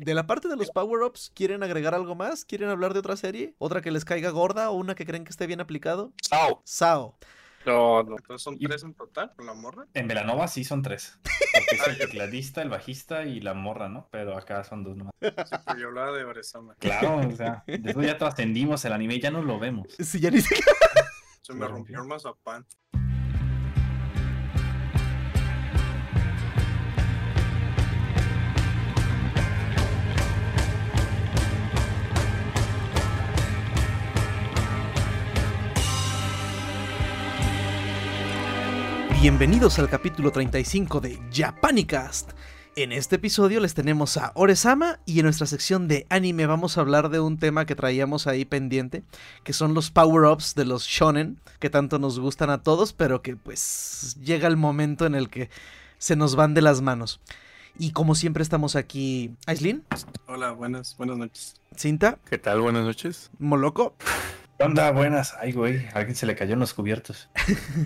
De la parte de los power-ups, ¿quieren agregar algo más? ¿Quieren hablar de otra serie? ¿Otra que les caiga gorda o una que creen que esté bien aplicado? Sao. Sao. No, no. Entonces son tres en total con la morra. En Velanova sí son tres. Porque es el tecladista, el bajista y la morra, ¿no? Pero acá son dos nomás. Sí, pero yo hablaba de Oresama. Claro, o sea, después ya trascendimos el anime, ya no lo vemos. Sí, ya ni siquiera. Se me rompió el mazapán. Bienvenidos al capítulo 35 de Japanicast. En este episodio les tenemos a Oresama y en nuestra sección de anime vamos a hablar de un tema que traíamos ahí pendiente, que son los power-ups de los shonen, que tanto nos gustan a todos, pero que pues llega el momento en el que se nos van de las manos. Y como siempre estamos aquí, Aislin, Hola, buenas, buenas noches. Cinta, ¿Qué tal? Buenas noches. Moloco, ¿Qué onda? Buenas. Ay, güey, alguien se le cayó en los cubiertos.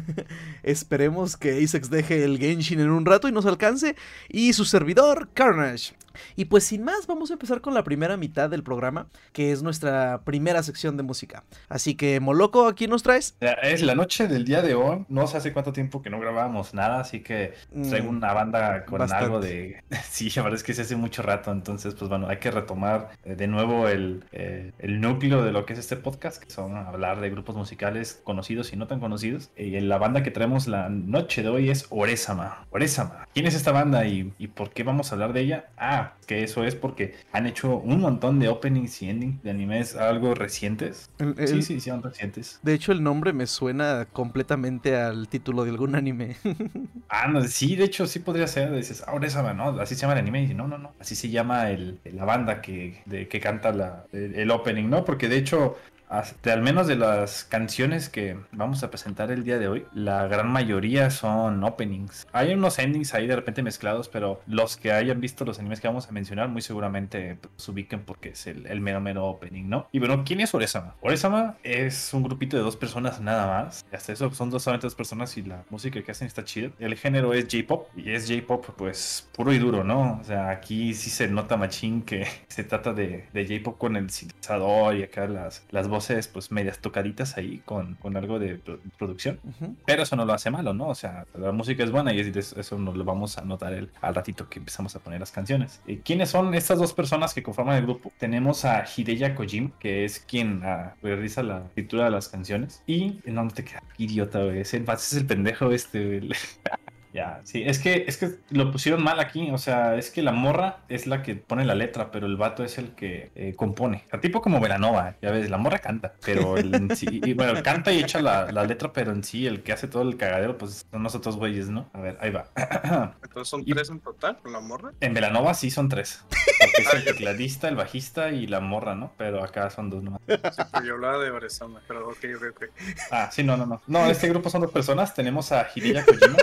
Esperemos que Asex deje el Genshin en un rato y nos alcance. Y su servidor, Carnage. Y pues sin más, vamos a empezar con la primera mitad del programa, que es nuestra primera sección de música. Así que, Moloco, ¿aquí nos traes? Es la noche del día de hoy. No sé hace cuánto tiempo que no grabábamos nada, así que traigo Mm, una banda con bastante. algo de... Sí, la verdad es que se hace mucho rato, entonces pues bueno, hay que retomar eh, de nuevo el, eh, el núcleo de lo que es este podcast, que son hablar de grupos musicales conocidos y no tan conocidos. Y la banda que traemos la noche de hoy es Oresama. Oresama. ¿Quién es esta banda y, y por qué vamos a hablar de ella? Ah, que eso es porque han hecho un montón de openings y endings de animes algo recientes. el- el- Sí, sí, son recientes. De hecho, el nombre me suena completamente al título de algún anime. Ah, no, sí, de hecho sí podría ser. Dices, ahora esa, ¿no? Así se llama el anime. Y dice, no, no, no. Así se llama el, la banda que, de, que canta la, el opening, ¿no? Porque de hecho, hasta, al menos de las canciones que vamos a presentar el día de hoy, la gran mayoría son openings. Hay unos endings ahí de repente mezclados, pero los que hayan visto los animes que vamos a mencionar, muy seguramente se ubiquen porque es el, el mero mero opening, ¿no? Y bueno, ¿quién es Oresama? Oresama es un grupito de dos personas nada más. Hasta eso son dos solamente dos personas y la música que hacen está chida. El género es J-pop y es J-pop pues puro y duro, ¿no? O sea, aquí sí se nota machín que se trata de, de J-pop con el sintetizador y acá las, las voces pues medias tocaditas ahí con, con algo de pro- producción. Ujú. Pero eso no lo hace malo, ¿no? O sea, la música es buena y es- eso nos lo vamos a notar el, al ratito que empezamos a poner las canciones. ¿Y ¿Quiénes son estas dos personas que conforman el grupo? Tenemos a Hideya Kojima, que es quien ah, realiza la escritura de las canciones. Y no, no te queda idiota, güey. Ese es el pendejo este, güey. Ya, sí, es que, es que lo pusieron mal aquí, o sea, es que la morra es la que pone la letra, pero el vato es el que eh, compone. O sea, tipo como Velanova, ya ves, la morra canta, pero el en sí, y, bueno, canta y echa la, la letra, pero en sí el que hace todo el cagadero, pues son nosotros güeyes, ¿no? A ver, ahí va. Entonces son Y- tres en total con la morra. En Velanova sí son tres, porque es el tecladista, el bajista y la morra, ¿no? Pero acá son dos nomás. Sí, pero yo hablaba de Oresama. Pero ok, ok, ok. Ah, sí, no, no, no. No, este grupo son dos personas. Tenemos a Hideya Kojima,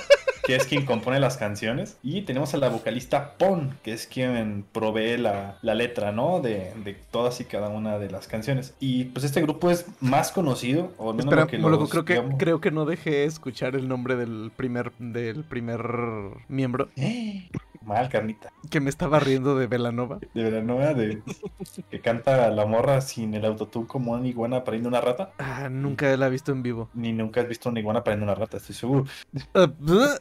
que es quien compone las canciones. Y tenemos a la vocalista Pon, que es quien provee la, la letra, ¿no? De, de todas y cada una de las canciones. Y pues este grupo es más conocido, o al menos Espera, lo que los, creo que, digamos- creo que no dejé escuchar el nombre del primer, del primer miembro ¡Eh! Mal, carnita. que me estaba riendo de Velanova. De Velanova, de que canta la morra sin el autotune como una iguana pariendo una rata. Ah, nunca la he visto en vivo. Ni nunca has visto una iguana pariendo una rata, estoy seguro. Ah, bleh.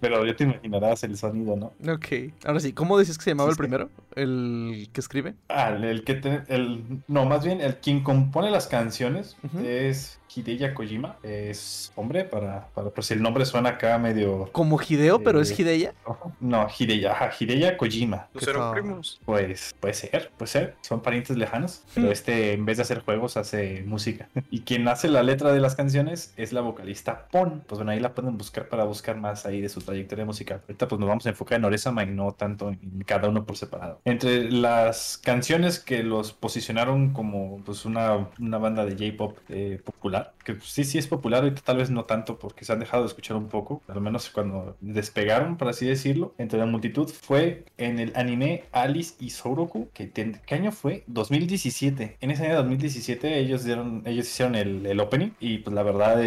Pero ya te imaginarás el sonido, ¿no? ok, ahora sí, ¿cómo dices que se llamaba Sí, el primero? ¿El que escribe? Ah, el, el que te- el no, más bien el quien compone las canciones es Hideya Kojima, es hombre para, para pues si el nombre suena acá medio Como Hideo, pero es Eh, Hideya. no, Hideya, ajá, Hideya Kojima. ¿No Qué serán fa- primos? Pues puede ser, puede ser, son parientes lejanos, pero Hmm. este en vez de hacer juegos hace música. Y quien hace la letra de las canciones es la vocalista Pon. Pues bueno, ahí la pueden buscar para buscar más ahí de su trayectoria musical. Ahorita pues nos vamos a enfocar en Oresama y no tanto en cada uno por separado. Entre las canciones que los posicionaron como pues una, una banda de J-pop eh, popular, que sí, sí es popular, ahorita tal vez no tanto porque se han dejado de escuchar un poco, al menos cuando despegaron, por así decirlo, entre la multitud, fue en el anime Alice y Soroku, que ¿qué año fue? 2017. En ese año de 2017 ellos dieron, ellos hicieron el, el opening y pues la verdad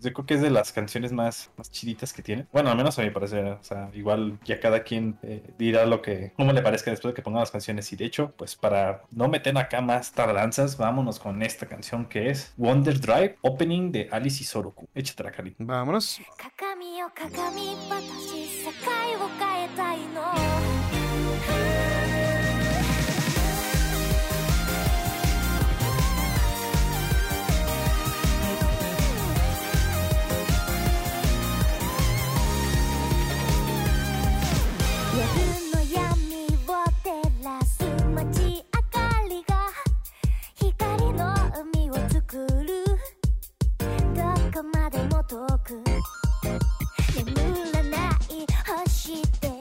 yo creo que es de las canciones más, más chiditas que tiene. Bueno, al menos a mi parecer, o sea, igual ya cada quien eh, dirá lo que, como le parezca después de que pongan las canciones y de hecho, pues para no meter acá más tardanzas, vámonos con esta canción que es Wonder Drive opening de Alice y Soroku. Échatela, Karin. Vámonos. keep it.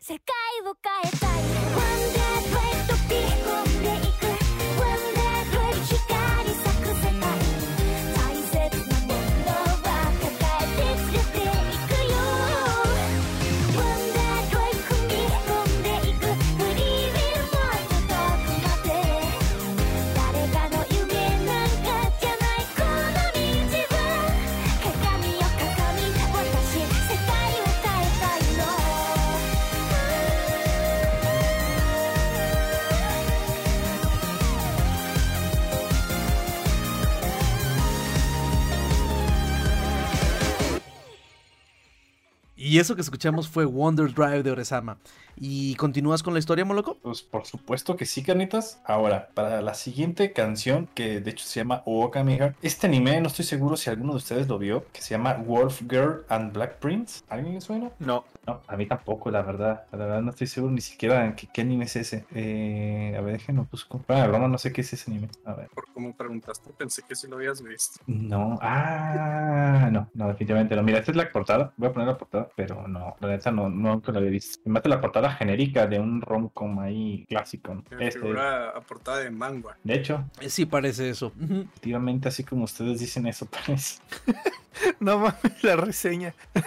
せっかく Y eso que escuchamos fue Wonder Drive de Oresama. ¿Y continúas con la historia, Moloco? Pues por supuesto que sí, carnitas. Ahora, para la siguiente canción, que de hecho se llama Okami Heart, este anime, no estoy seguro si alguno de ustedes lo vio, que se llama Wolf Girl and Black Prince. ¿Alguien le suena? No. No, a mí tampoco, la verdad. La verdad no estoy seguro ni siquiera en qué, qué anime es ese. Eh, a ver, déjenlo busco. Bueno, broma no sé qué es ese anime. A ver. Por como preguntaste, pensé que sí lo habías visto. No, ah, no, no, definitivamente no. Mira, esta es la portada. Voy a poner la portada, pero no, la neta no, no, nunca la había visto. Me mata la portada genérica de un rom-com ahí clásico. ¿no? Este, figura a portada de manga. de hecho, Eh, Sí, parece eso. Efectivamente, así como ustedes dicen eso, parece. No mames, la reseña.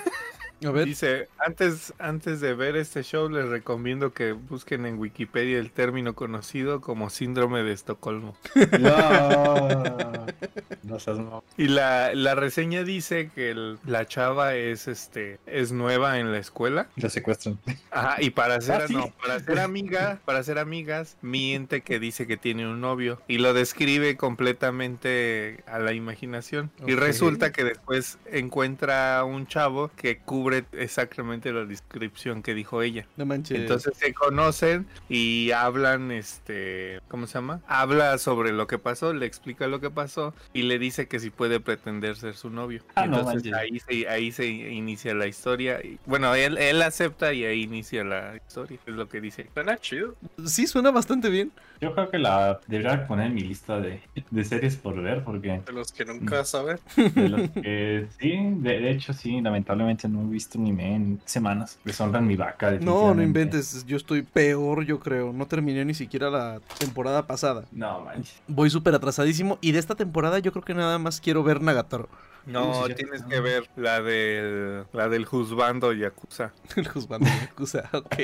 A ver. Dice, antes, antes de ver este show les recomiendo que busquen en Wikipedia el término conocido como síndrome de Estocolmo. No, no seas mo- Y la, la reseña dice que el- la chava es este es nueva en la escuela. Lo secuestran. Ajá, y para ser Ah, ¿sí? no, para ser amiga, para ser amigas, miente que dice que tiene un novio y lo describe completamente a la imaginación. Y Ok. resulta que después encuentra un chavo que cubre exactamente la descripción que dijo ella. No manches. Entonces se conocen y hablan, este, ¿cómo se llama? Habla sobre lo que pasó, le explica lo que pasó y le dice que si puede pretender ser su novio. Ah, no Entonces manches. ahí se, ahí se inicia la historia. y- bueno, él, él acepta y ahí inicia la historia, es lo que dice. Suena chido. Sí, suena bastante bien. Yo creo que la debería poner en mi lista de, de series por ver, porque De los que nunca vas a ver. de los que sí, de, de hecho sí, lamentablemente no he visto anime en semanas. Deshonran mi vaca. No, no inventes. Yo estoy peor, yo creo. No terminé ni siquiera la temporada pasada. No, manches. Voy súper atrasadísimo. Y de esta temporada yo creo que nada más quiero ver Nagatoro. No, tienes que ver la del, la del juzgando Yakuza. El juzgando de Yakuza, ok.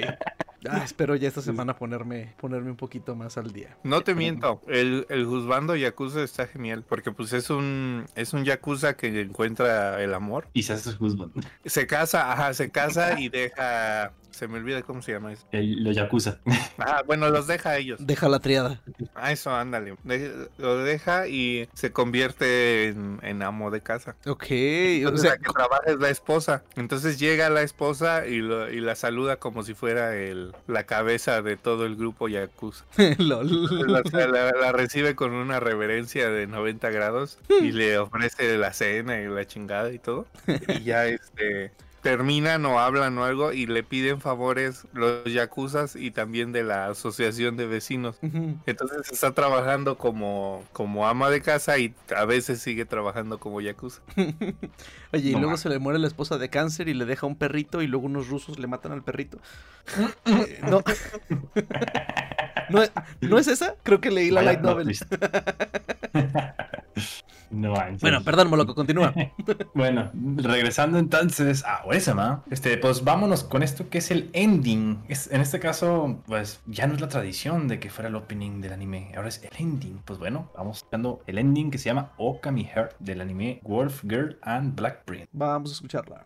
Ah, espero ya esta semana ponerme, ponerme un poquito más al día. No te miento, el, el juzgando Yakuza está genial, porque pues es un, es un Yakuza que encuentra el amor. Y se hace su husband. Se casa, ajá, se casa y deja, se me olvida cómo se llama eso. El, los yakuza. Ah, bueno, los deja a ellos. Deja la triada. Ah, eso, ándale. De- lo deja y se convierte en, en amo de casa. Ok, o Entonces sea, la que trabaja es la esposa. Entonces llega la esposa y, lo- y la saluda como si fuera el, la cabeza de todo el grupo Yakuza. lol. La, la- la recibe con una reverencia de 90 grados y le ofrece la cena y la chingada y todo. Y ya este terminan o hablan o algo y le piden favores los yakuzas y también de la asociación de vecinos. Entonces está trabajando como, como ama de casa y a veces sigue trabajando como yakuza. Oye, y No luego se le muere la esposa de cáncer y le deja un perrito y luego unos rusos le matan al perrito. Eh, no. ¿No es, ¿No es esa? Creo que leí la Vaya light novel. No manches. Bueno, perdón, Moloco, continúa. Bueno, regresando entonces a Oresama, este, pues vámonos con esto que es el ending. Es, en este caso, pues ya no es la tradición de que fuera el opening del anime, ahora es el ending. Pues bueno, vamos escuchando el ending que se llama Okami Heart del anime Wolf Girl and Black Prince. Vamos a escucharla.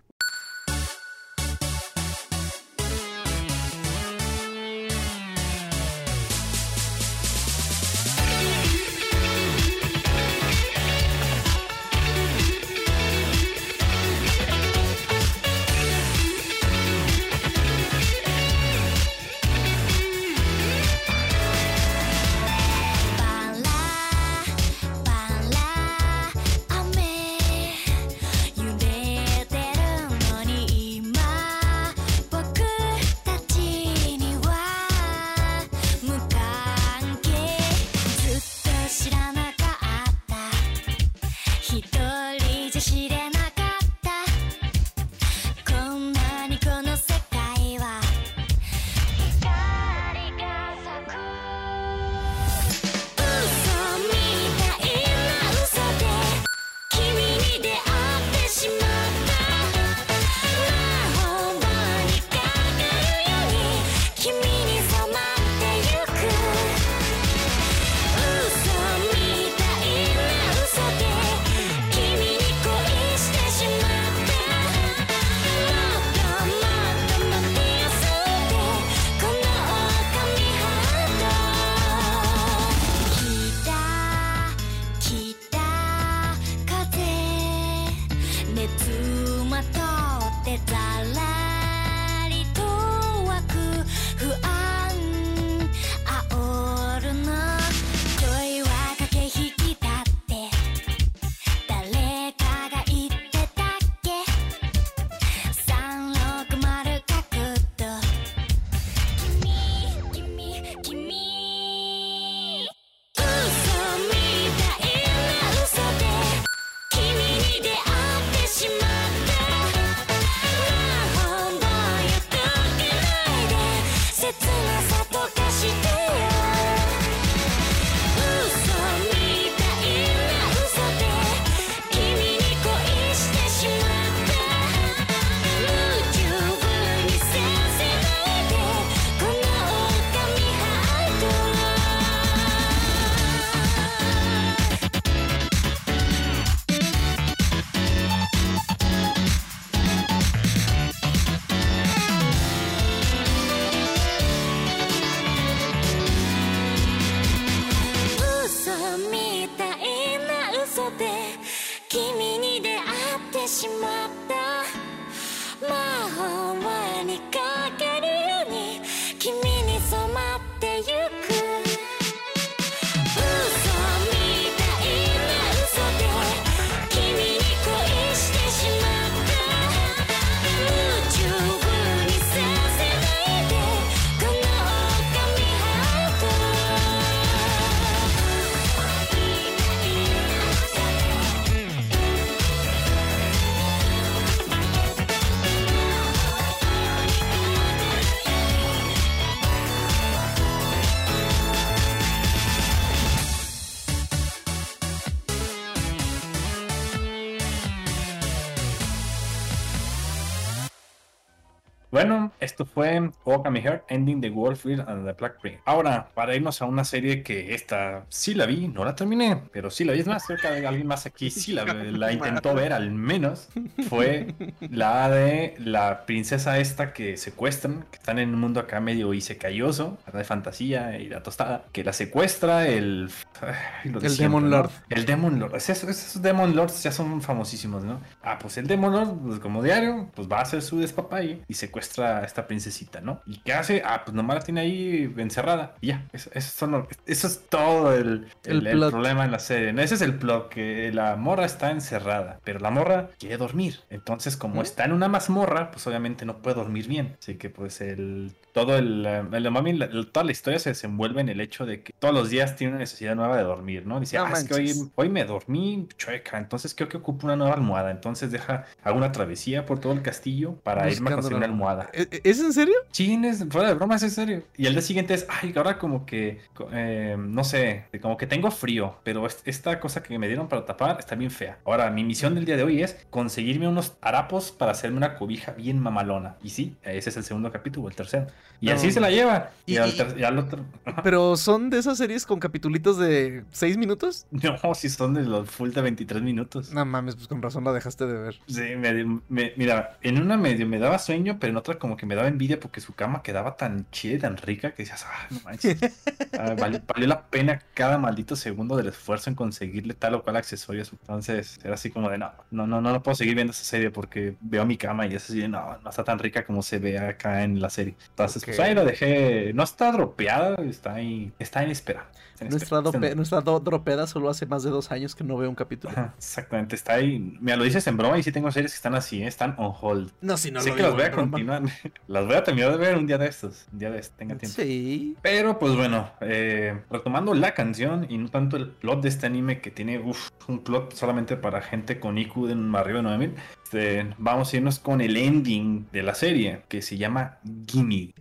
Esto fue Walk Me Heart Ending the Wolffield and the Black Prince. Ahora, para irnos a una serie que esta sí la vi, no la terminé, pero sí la vi. Es más, cerca de alguien más aquí sí la, la intentó ver, al menos. Fue la de la princesa esta que secuestran, que están en un mundo acá medio isecayoso, de fantasía y la tostada, que la secuestra el. ay, El siempre, Demon ¿no? Lord. El Demon Lord. Es- Esos, esos Demon Lords ya son famosísimos, ¿no? Ah, pues el Demon Lord, pues como diario, pues va a hacer su despapalle y secuestra a esta princesita, ¿no? ¿Y qué hace? Ah, pues nomás la tiene ahí encerrada. Y ya, eso, eso, son eso es todo el, El el, el plot. problema en la serie. ¿no? Ese es el plot, que la morra está encerrada, pero la morra quiere dormir. Entonces, como ¿Mm? está en una mazmorra, pues obviamente no puede dormir bien. Así que pues el... Todo el, eh, el- bien, la- toda la historia se desenvuelve en el hecho de que todos los días tiene una necesidad nueva de dormir, ¿no? Dice, No ah, es que hoy, hoy me dormí chueca, entonces creo que ocupo una nueva almohada. Entonces deja, hago una travesía por todo el castillo para irme a conseguir una almohada. ¿E- e- ¿Es en serio? Chines, fuera de broma, es en serio. Y el día siguiente es, ay, ahora como que, eh, no sé, como que tengo frío, pero es- esta cosa que me dieron para tapar está bien fea. Ahora, mi misión del día de hoy es conseguirme unos harapos para hacerme una cobija bien mamalona. Y sí, ese es el segundo capítulo, el tercero. Y así se la lleva. Y, Y- al, y- al otro... Pero son de esas series con capitulitos de 6 minutos. No, si son de los full de 23 minutos. No mames, pues con razón la dejaste de ver. Sí, me- me- mira, en una medio me daba sueño, pero en otra como que me daba envidia porque su cama quedaba tan chida y tan rica que decías, ah, no manches. Ah, vali- valió la pena cada maldito segundo del esfuerzo en conseguirle tal o cual accesorio. Entonces era así como de, no, no, no, no, no puedo seguir viendo esa serie porque veo mi cama y es así de, no, no está tan rica como se ve acá en la serie. Entonces, pues Ok. ahí lo dejé, no está dropeada, está ahí, está en espera. Nuestra, dope- nuestra do- dropeda solo hace más de dos años que no veo un capítulo. Ajá, exactamente, está ahí. Mira, lo dices en broma y sí tengo series que están así, ¿eh? están on hold. No, si no sé lo que las voy a broma. continuar. las voy a terminar de ver un día de estos. Un día de estos, tenga tiempo. Sí. Pero pues bueno, eh, retomando la canción y no tanto el plot de este anime que tiene uf, un plot solamente para gente con IQ de un arriba de 9000, este, vamos a irnos con el ending de la serie que se llama Gimme.「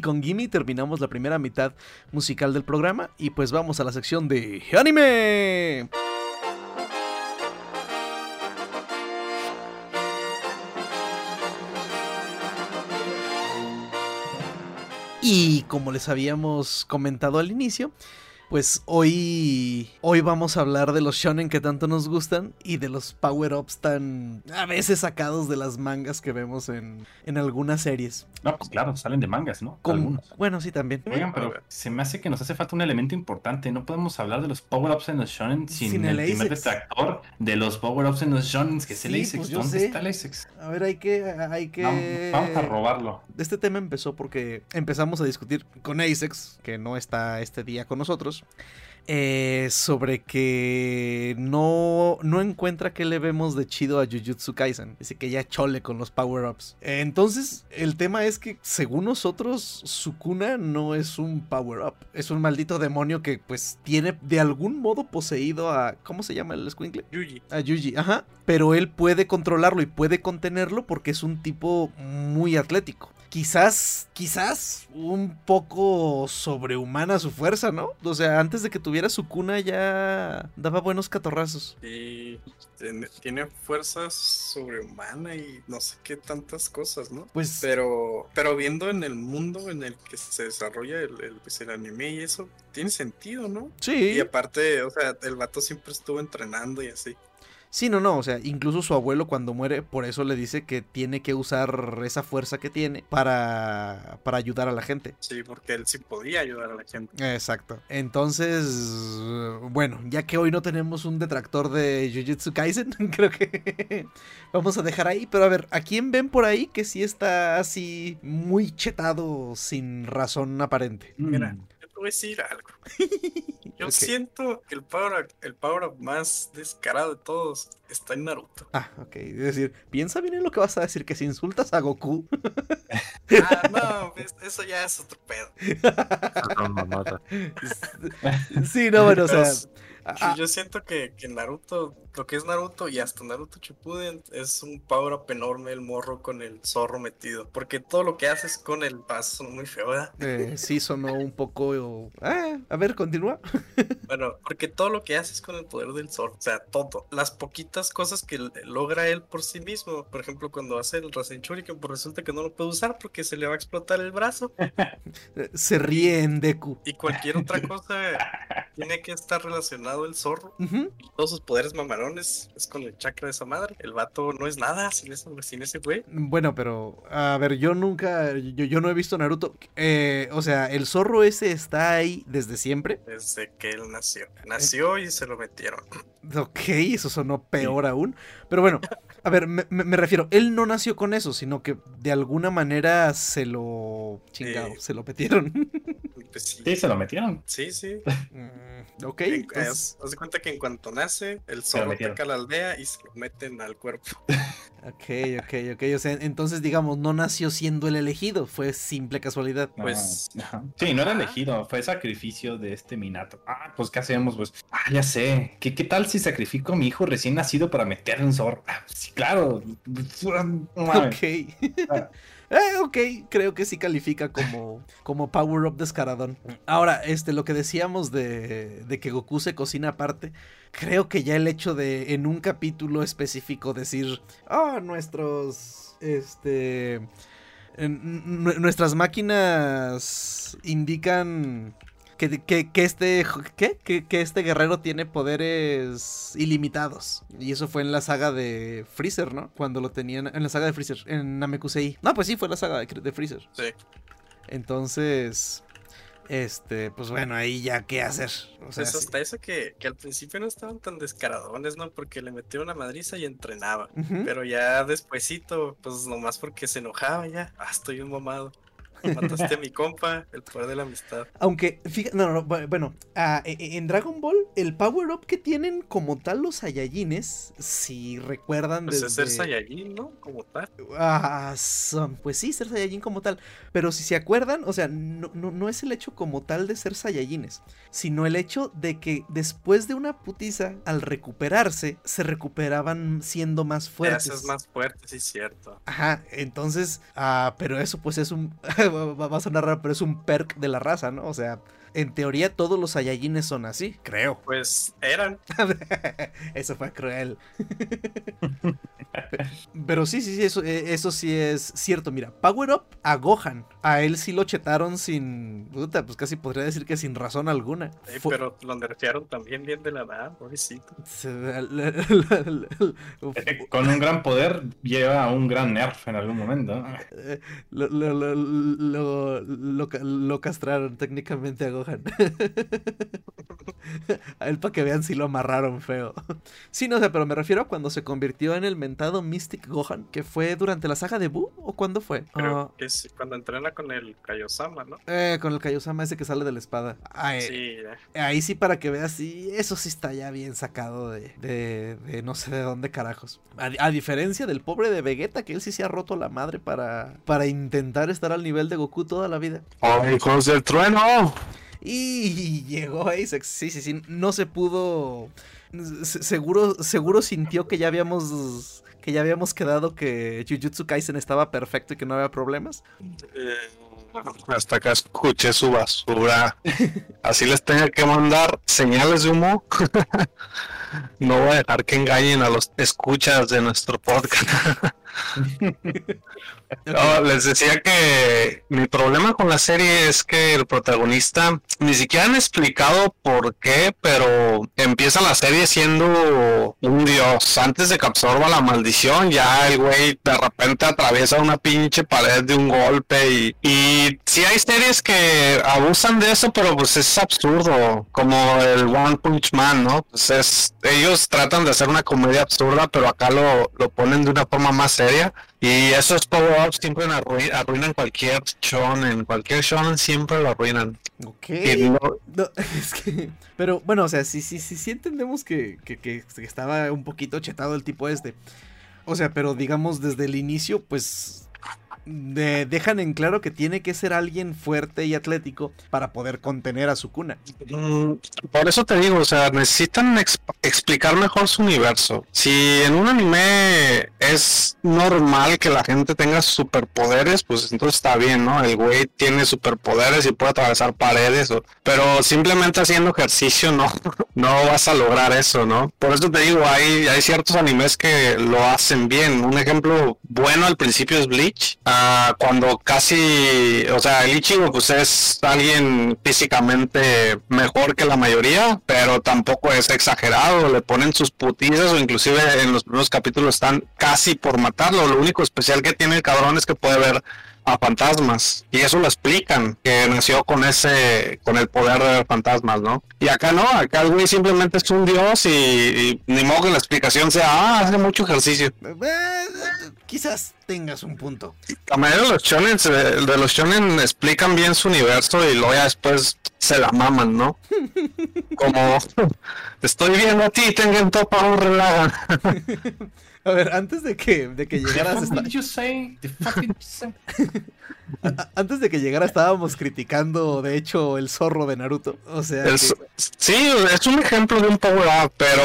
Y con Gimme terminamos la primera mitad musical del programa y pues vamos a la sección de anime. Y como les habíamos comentado al inicio, pues hoy hoy vamos a hablar de los shonen que tanto nos gustan y de los power-ups tan a veces sacados de las mangas que vemos en, en algunas series. No, pues claro, salen de mangas, ¿no? Algunos. bueno, sí también. Oigan, pero se me hace que nos hace falta un elemento importante. No podemos hablar de los power-ups en los shonen sin, Sin el, el primer detractor de los power-ups en los shonen, que es el Sí, pues ¿Dónde sé. está el Asex? A ver, hay que hay que Vamos, vamos a robarlo. Este tema empezó porque empezamos a discutir con Asex, que no está este día con nosotros, eh, sobre que no, no encuentra qué le vemos de chido a Jujutsu Kaisen. Dice que ya chole con los power-ups. Eh, entonces, el tema es que, según nosotros, Sukuna no es un power-up. Es un maldito demonio que, pues, tiene de algún modo poseído a... ¿Cómo se llama el escuincle? Yuji. A Yuji, ajá. Pero él puede controlarlo y puede contenerlo porque es un tipo muy atlético. Quizás, quizás un poco sobrehumana su fuerza, ¿no? O sea, antes de que tuviera su cuna ya daba buenos catorrazos. Y tiene, tiene fuerza sobrehumana y no sé qué tantas cosas, ¿no? Pues Pero, pero viendo en el mundo en el que se desarrolla el, el, pues, el anime y eso, tiene sentido, ¿no? sí. Y aparte, o sea, el vato siempre estuvo entrenando y así. Sí, no, no, o sea, incluso su abuelo cuando muere, por eso le dice que tiene que usar esa fuerza que tiene para, para ayudar a la gente. Sí, porque él sí podía ayudar a la gente. Exacto. Entonces, bueno, ya que hoy no tenemos un detractor de Jujutsu Kaisen, creo que vamos a dejar ahí. Pero a ver, ¿a quién ven por ahí que sí está así muy chetado sin razón aparente? Mira, Mm. te voy a decir algo. Yo siento que el power, el power up más descarado de todos está en Naruto. Ah, ok. Es decir, piensa bien en lo que vas a decir, que si insultas a Goku. Ah, no, eso ya es otro pedo. Sí, no, bueno, o sea, Pero, Ah, Yo siento que, que Naruto, lo que es Naruto y hasta Naruto Shippuden es un power up enorme el morro con el zorro metido. Porque todo lo que haces con el paso muy feo, ¿verdad? eh, sí sonó un poco... ah, a ver, continúa. Bueno, porque todo lo que haces con el poder del zorro, o sea, todo. Las poquitas cosas que logra él por sí mismo. Por ejemplo, cuando hace el Rasen Shuriken, pues resulta que no lo puede usar porque se le va a explotar el brazo. Eh, Se ríe en Deku. Y cualquier otra cosa tiene que estar relacionado el zorro. Todos sus poderes mamarones es con el chakra de esa madre. El vato no es nada sin, ese- sin ese güey. Bueno, pero a ver, yo nunca, yo, yo no he visto Naruto. Eh, o sea, el zorro ese está ahí desde siempre. Desde que él nació. Nació y se lo metieron. Ok, eso sonó peor aún. Pero bueno, a ver, me, me- refiero, él no nació con eso, sino que de alguna manera se lo... Chingado, se lo metieron. Pues sí. Sí, se lo metieron. Sí, sí. Mm, ok, entonces- haz, haz de cuenta que en cuanto nace, el zorro ataca a la aldea y se lo meten al cuerpo. ok, ok, ok. O sea, entonces digamos, no nació siendo el elegido, fue simple casualidad. No, Pues- ajá. Sí, no era elegido, fue sacrificio de este Minato. Ah, pues ¿qué hacemos? Pues, ah, ya sé. ¿Qué, qué tal si sacrifico a mi hijo recién nacido para meterle un zorro? Ah, sí, claro. Ok. Eh, ok, creo que sí califica como, como Power Up descaradón. Ahora, este, lo que decíamos de, de que Goku se cocina aparte, creo que ya el hecho de en un capítulo específico decir, oh, nuestros, este, nuestras máquinas indican que, que- que este, ¿qué? Que, que este guerrero tiene poderes ilimitados. Y eso fue en la saga de Freezer, ¿no? Cuando lo tenían en la saga de Freezer, en Namekusei. No, pues sí, fue la saga de, de Freezer. Sí. Entonces, este, pues bueno, ahí ya qué hacer. O sea, Pues sí. hasta eso que, que al principio no estaban tan descaradones, ¿no? Porque le metió una madriza y entrenaba. Pero ya despuesito, pues nomás porque se enojaba ya. Ah, estoy un mamado. Mataste a mi compa, el poder de la amistad. Aunque, fíjate, no, no, bu- bueno, ah, e- e- en Dragon Ball, el power up que tienen como tal los Saiyajines, si recuerdan Pues es ser desde- Saiyajin, ¿no? Como tal. Ah, son, pues sí, ser Saiyajin como tal. Pero si se acuerdan, o sea, no, no, no es el hecho como tal de ser Saiyajines, sino el hecho de que después de una putiza, al recuperarse, se recuperaban siendo más Te fuertes. más fuerte, sí, cierto. Ajá, entonces, ah, pero eso pues es un, va a sonar pero es un perk de la raza, ¿no? O sea, en teoría todos los Saiyajines son así, creo. Pues eran. eso fue cruel. Pero sí, sí, sí, eso, eh, eso sí es cierto. Mira, Power Up a Gohan. A él sí lo chetaron sin. Puta, pues casi podría decir que sin razón alguna. eh, Fue- pero lo nerfearon también bien de la nada, pobrecito. Eh, Con un gran poder lleva a un gran nerf en algún momento. Eh, Lo, lo, lo, lo, lo castraron técnicamente a Gohan. a él para que vean si lo amarraron feo. Sí, no sé, pero me refiero a cuando se convirtió en el mentado Mystic Gohan, que fue durante la saga de Buu o cuándo fue. Creo Ah, que es cuando entrena con el Kaiosama, ¿no? eh, con el Kaiosama ese que sale de la espada. Sí. Ahí sí para que veas, sí, eso sí está ya bien sacado de, de, de no sé de dónde carajos. A, a diferencia del pobre de Vegeta, que él sí se ha roto la madre para, para intentar estar al nivel de Goku toda la vida. ¡Oh, hijos del trueno! Y llegó Apex, sí, sí, sí, no se pudo... se- Seguro, seguro sintió que ya habíamos... Que ya habíamos quedado que Jujutsu Kaisen estaba perfecto y que no había problemas. Eh, Hasta acá escuché su basura. Así les tenga que mandar señales de humo. No voy a dejar que engañen a los escuchas de nuestro podcast. Les decía que mi problema con la serie es que el protagonista ni siquiera han explicado por qué, pero empieza la serie siendo un dios. Antes de que absorba la maldición, ya el güey de repente atraviesa una pinche pared de un golpe y, y sí hay series que abusan de eso, pero pues es absurdo, como el One Punch Man, ¿no? Pues es, ellos tratan de hacer una comedia absurda, pero acá lo, lo ponen de una forma más seria. Y esos power-ups siempre arrui- arruinan cualquier shonen, cualquier shonen siempre lo arruinan. Ok. Y no- No, es que. Pero bueno, o sea, sí, sí, sí, sí entendemos que, que- que estaba un poquito chetado el tipo este. O sea, pero digamos desde el inicio, pues. De- dejan en claro que tiene que ser alguien fuerte y atlético para poder contener a su cuna. Mm, Por eso te digo, o sea, necesitan ex- explicar mejor su universo. Si en un anime es normal que la gente tenga superpoderes, pues entonces está bien, ¿no? El güey tiene superpoderes y puede atravesar paredes, pero simplemente haciendo ejercicio no, no vas a lograr eso, ¿no? Por eso te digo, hay, hay ciertos animes que lo hacen bien. Un ejemplo bueno al principio es Bleach, ah, cuando casi, o sea, el Ichigo pues es alguien físicamente mejor que la mayoría, pero tampoco es exagerado, le ponen sus putizas o inclusive en los primeros capítulos están casi por matarlo. Lo único especial que tiene el cabrón es que puede ver a fantasmas. Y eso lo explican que nació con ese con el poder de ver fantasmas no y acá no acá el güey simplemente es un dios y, y ni modo que la explicación sea ah hace mucho ejercicio Eh, quizás tengas un punto. la mayoría de los shonen de los shonen explican bien su universo y luego ya después se la maman no como estoy viendo a ti tengan topa un relaja A ver, antes de que, de que llegaras... The you say? The fuck antes de que llegara estábamos criticando, de hecho, el zorro de Naruto. O sea, Es- que- sí, es un ejemplo de un power up, pero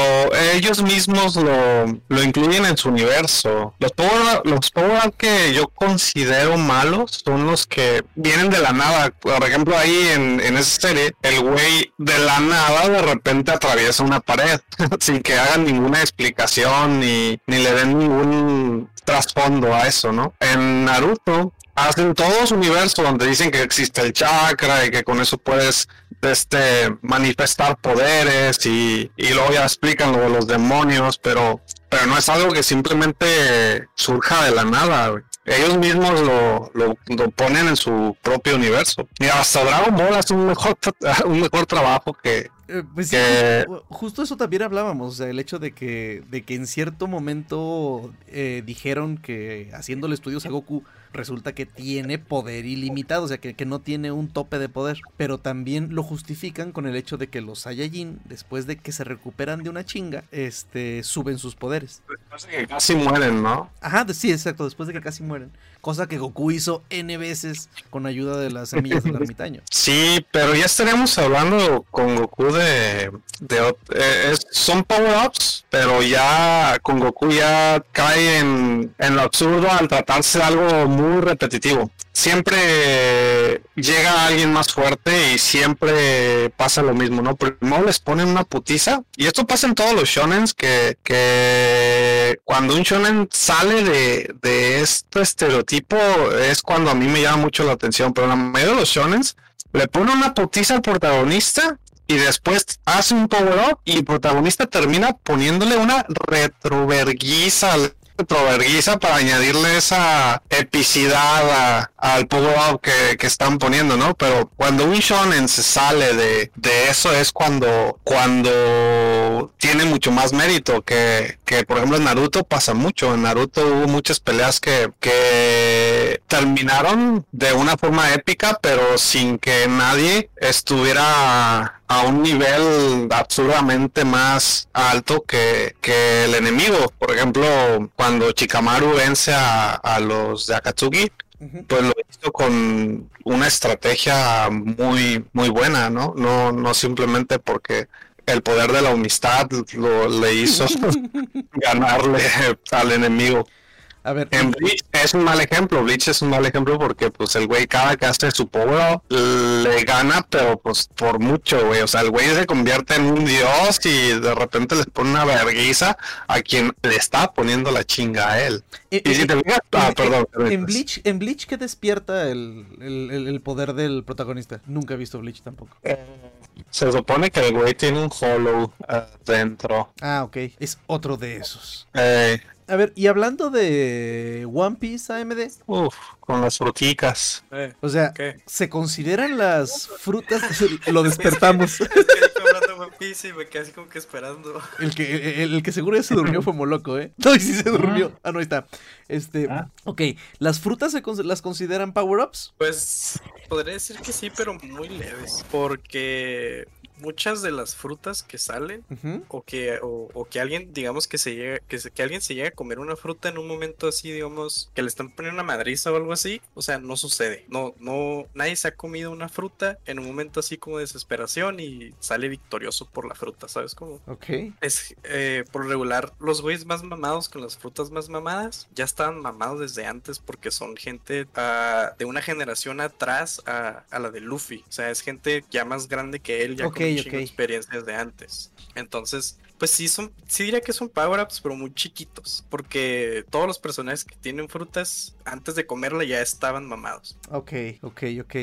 ellos mismos lo, lo incluyen en su universo. Los power, los power up que yo considero malos son los que vienen de la nada. Por ejemplo, ahí en, en esa serie, el güey de la nada de repente atraviesa una pared sin que hagan ninguna explicación ni, ni le den ningún trasfondo a eso, ¿no? En Naruto hacen todo su universo donde dicen que existe el chakra y que con eso puedes este manifestar poderes y, y luego ya explican lo de los demonios, pero pero no es algo que simplemente surja de la nada, güey. Ellos mismos lo, lo, lo ponen en su propio universo. Y hasta Dragon Ball hace un mejor, un mejor trabajo que, Eh, pues que- justo eso también hablábamos, o sea, el hecho de que, de que en cierto momento eh, dijeron que haciéndole estudios a Goku resulta que tiene poder ilimitado, o sea, que, que no tiene un tope de poder, pero también lo justifican con el hecho de que los Saiyajin, después de que se recuperan de una chinga, este, suben sus poderes. Parece que casi mueren, ¿no? Ajá, de- sí, exacto, después de que casi mueren, cosa que Goku hizo N veces con ayuda de las semillas del ermitaño. Sí, pero ya estaremos hablando con Goku de... de eh, es- son power-ups, pero ya con Goku ya cae en, en lo absurdo al tratarse de algo muy repetitivo. Siempre llega alguien más fuerte y siempre pasa lo mismo, ¿no? Primero les ponen una putiza y esto pasa en todos los shonens que, que cuando un shonen sale de, de este estereotipo es cuando a mí me llama mucho la atención, pero la mayoría de los shonens le pone una putiza al protagonista y después hace un power up y el protagonista termina poniéndole una retroverguiza al retroverguiza para añadirle esa epicidad a- al power que, que están poniendo, ¿no? Pero cuando un shonen se sale de, de eso es cuando cuando tiene mucho más mérito que, que por ejemplo en Naruto pasa mucho. En Naruto hubo muchas peleas que, que terminaron de una forma épica, pero sin que nadie estuviera a un nivel absurdamente más alto que, que el enemigo. Por ejemplo, cuando Chikamaru vence a, a los de Akatsuki, pues lo hizo con una estrategia muy muy buena, ¿no? No no simplemente porque el poder de la amistad lo le hizo ganarle al enemigo. A ver, En Bleach es un mal ejemplo, Bleach es un mal ejemplo porque pues el güey cada que hace su power le gana, pero pues por mucho, güey. O sea, el güey se convierte en un dios y de repente les pone una vergüenza a quien le está poniendo la chinga a él. eh, Y si eh, te fijas, ah, en- perdón. En Bleach, en Bleach, ¿qué despierta el, el- el- el poder del protagonista? Nunca he visto Bleach tampoco. Se supone que el güey tiene un hollow dentro. Ah, ok. Es otro de esos. Eh, A ver, y hablando de One Piece AMD, uf, con las fruticas. Eh, o sea, ¿Qué? ¿se consideran las frutas? Lo despertamos. Es que dijo hablando de One Piece y me quedé así como que esperando. El que, el, el que seguro ya se durmió fue Moloco, ¿eh? No, y sí se durmió. Ah, no, ahí está. Este, Ah. ok, ¿las frutas se las consideran power-ups? Pues podría decir que sí, pero muy leves. Porque muchas de las frutas que salen o que o, o que alguien digamos que se llega que, se- que alguien se llega a comer una fruta en un momento así digamos que le están poniendo una madriza o algo así o sea no sucede. No no nadie se ha comido una fruta en un momento así como de desesperación y sale victorioso por la fruta sabes cómo Ok. es eh, por regular los güeyes más mamados con las frutas más mamadas ya estaban mamados desde antes porque son gente ah, de una generación atrás a, a la de Luffy. O sea es gente ya más grande que él ya Ok, con un chingo de ok. experiencias de antes entonces pues sí son sí diría que son power ups pero muy chiquitos porque todos los personajes que tienen frutas antes de comerla ya estaban mamados Ok, ok, ok.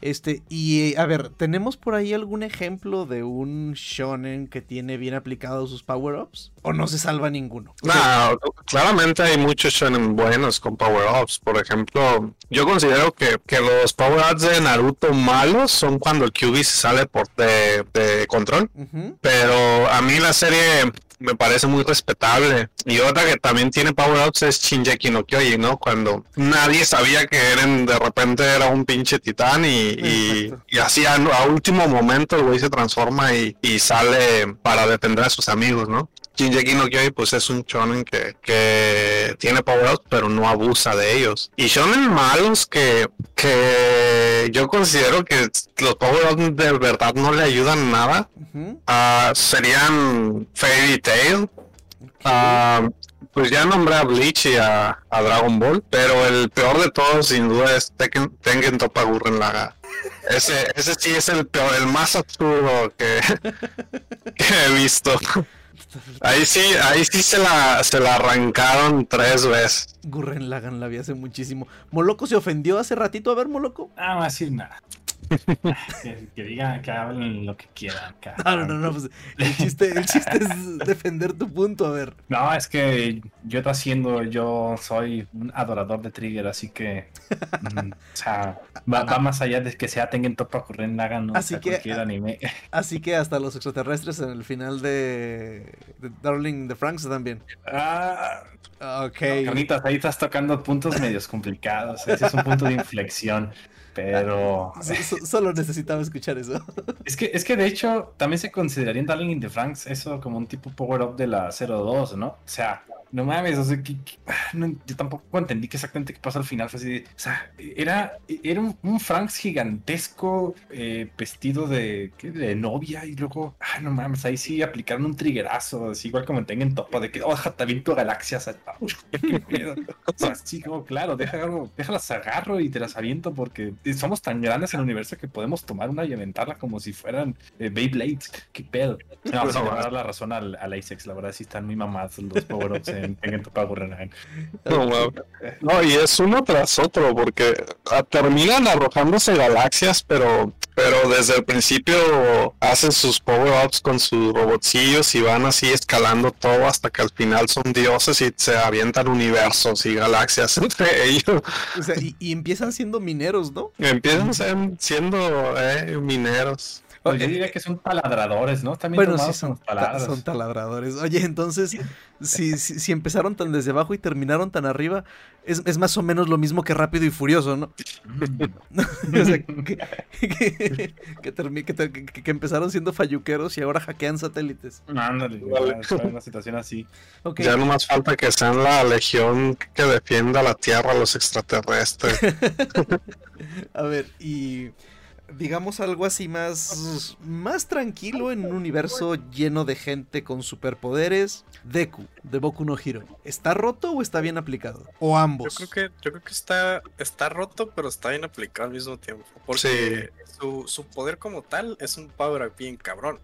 Este, y eh, a ver, ¿tenemos por ahí algún ejemplo de un shonen que tiene bien aplicados sus power-ups? ¿O no se salva ninguno? No, claramente hay muchos shonen buenos con power-ups. Por ejemplo, yo considero que, que los power-ups de Naruto malos son cuando el Kyuubi se sale por de, de control. Pero a mí la serie me parece muy respetable. Y otra que también tiene power-ups es Shinjeki no Kyojin, ¿no? Cuando nadie sabía que Eren de repente era un pinche titán y, y, y así a, a último momento el güey se transforma y, y sale para defender a sus amigos, ¿no? Shinjeki no Kyojin pues es un shonen que, que tiene power-ups pero no abusa de ellos. Y shonen malos que, que yo considero que los power-ups de verdad no le ayudan nada. Ah, serían Fairy Tail. Ah, pues ya nombré a Bleach y a, a Dragon Ball, pero el peor de todos sin duda es Tekken, Tengen Toppa Gurren Lagann. Ese, ese sí es el peor, el más absurdo que, que he visto. Ahí sí, ahí sí se la, se la arrancaron tres veces. Gurren Lagan la vi hace muchísimo. Moloco se ofendió hace ratito. A ver, Moloco. Ah, no va a decir nada. Que, que digan, que hablen lo que quieran. No, no, no, no, pues, el chiste, el chiste es defender tu punto. A ver. No, es que yo te haciendo, yo soy un adorador de Trigger, así que. mm, o sea, va, va más allá de que sea Tengen Toppa Gurren Lagann, ¿no? Así O sea, que- cualquier anime. Así que hasta los extraterrestres en el final de, de Darling de Franks también. Ah, Ok. Carnitas, ahí estás tocando puntos medios complicados. Ese es un punto de inflexión. Pero. So- so- solo necesitaba escuchar eso. Es que, es que de hecho también se consideraría en Darling in the Franks eso como un tipo power-up de la 02, ¿no? O sea, no mames, o sea, que, que- ah, no, yo tampoco entendí qué exactamente qué pasó al final. Fue así, de- o sea, era, era un, un Franks gigantesco eh, vestido de, ¿qué? de novia y luego, ah, no mames, ahí sí aplicaron un triggerazo, así igual como tengan topa de que, oh, galaxias. ¿Qué pedo? O sea, sí, como, claro, déjalo- déjalas agarro y te las aviento porque somos tan grandes en el universo que podemos tomar una y aventarla como si fueran eh, Beyblades. ¿Qué pedo? No, se le va a dar la razón al, al Asex, la verdad sí están muy mamados los power-ups Gurren. No. No, y es uno tras otro, porque ah, terminan arrojándose galaxias, pero, pero desde el principio hacen sus power-ups con sus robotcillos y van así escalando todo hasta que al final son dioses y se avientan universos y galaxias entre ellos. O sea, y, y empiezan siendo mineros, ¿no? Empiezan siendo eh, mineros. Pues yo diría que son taladradores, ¿no? También Bueno, sí, son, son taladradores. Oye, entonces, si, si, si empezaron tan desde abajo y terminaron tan arriba, es, es más o menos lo mismo que Rápido y Furioso, ¿no? O sea, que, que, que empezaron siendo falluqueros y ahora hackean satélites. Ándale, Vale. una situación así. Ya no más falta que sean la legión que defienda la Tierra a los extraterrestres. a ver, y digamos algo así más, más tranquilo en un universo lleno de gente con superpoderes. Deku, de Boku no Hero, ¿está roto o está bien aplicado? O yo ambos. creo que yo creo que está está roto pero está bien aplicado al mismo tiempo porque su, su poder como tal es un power up bien cabrón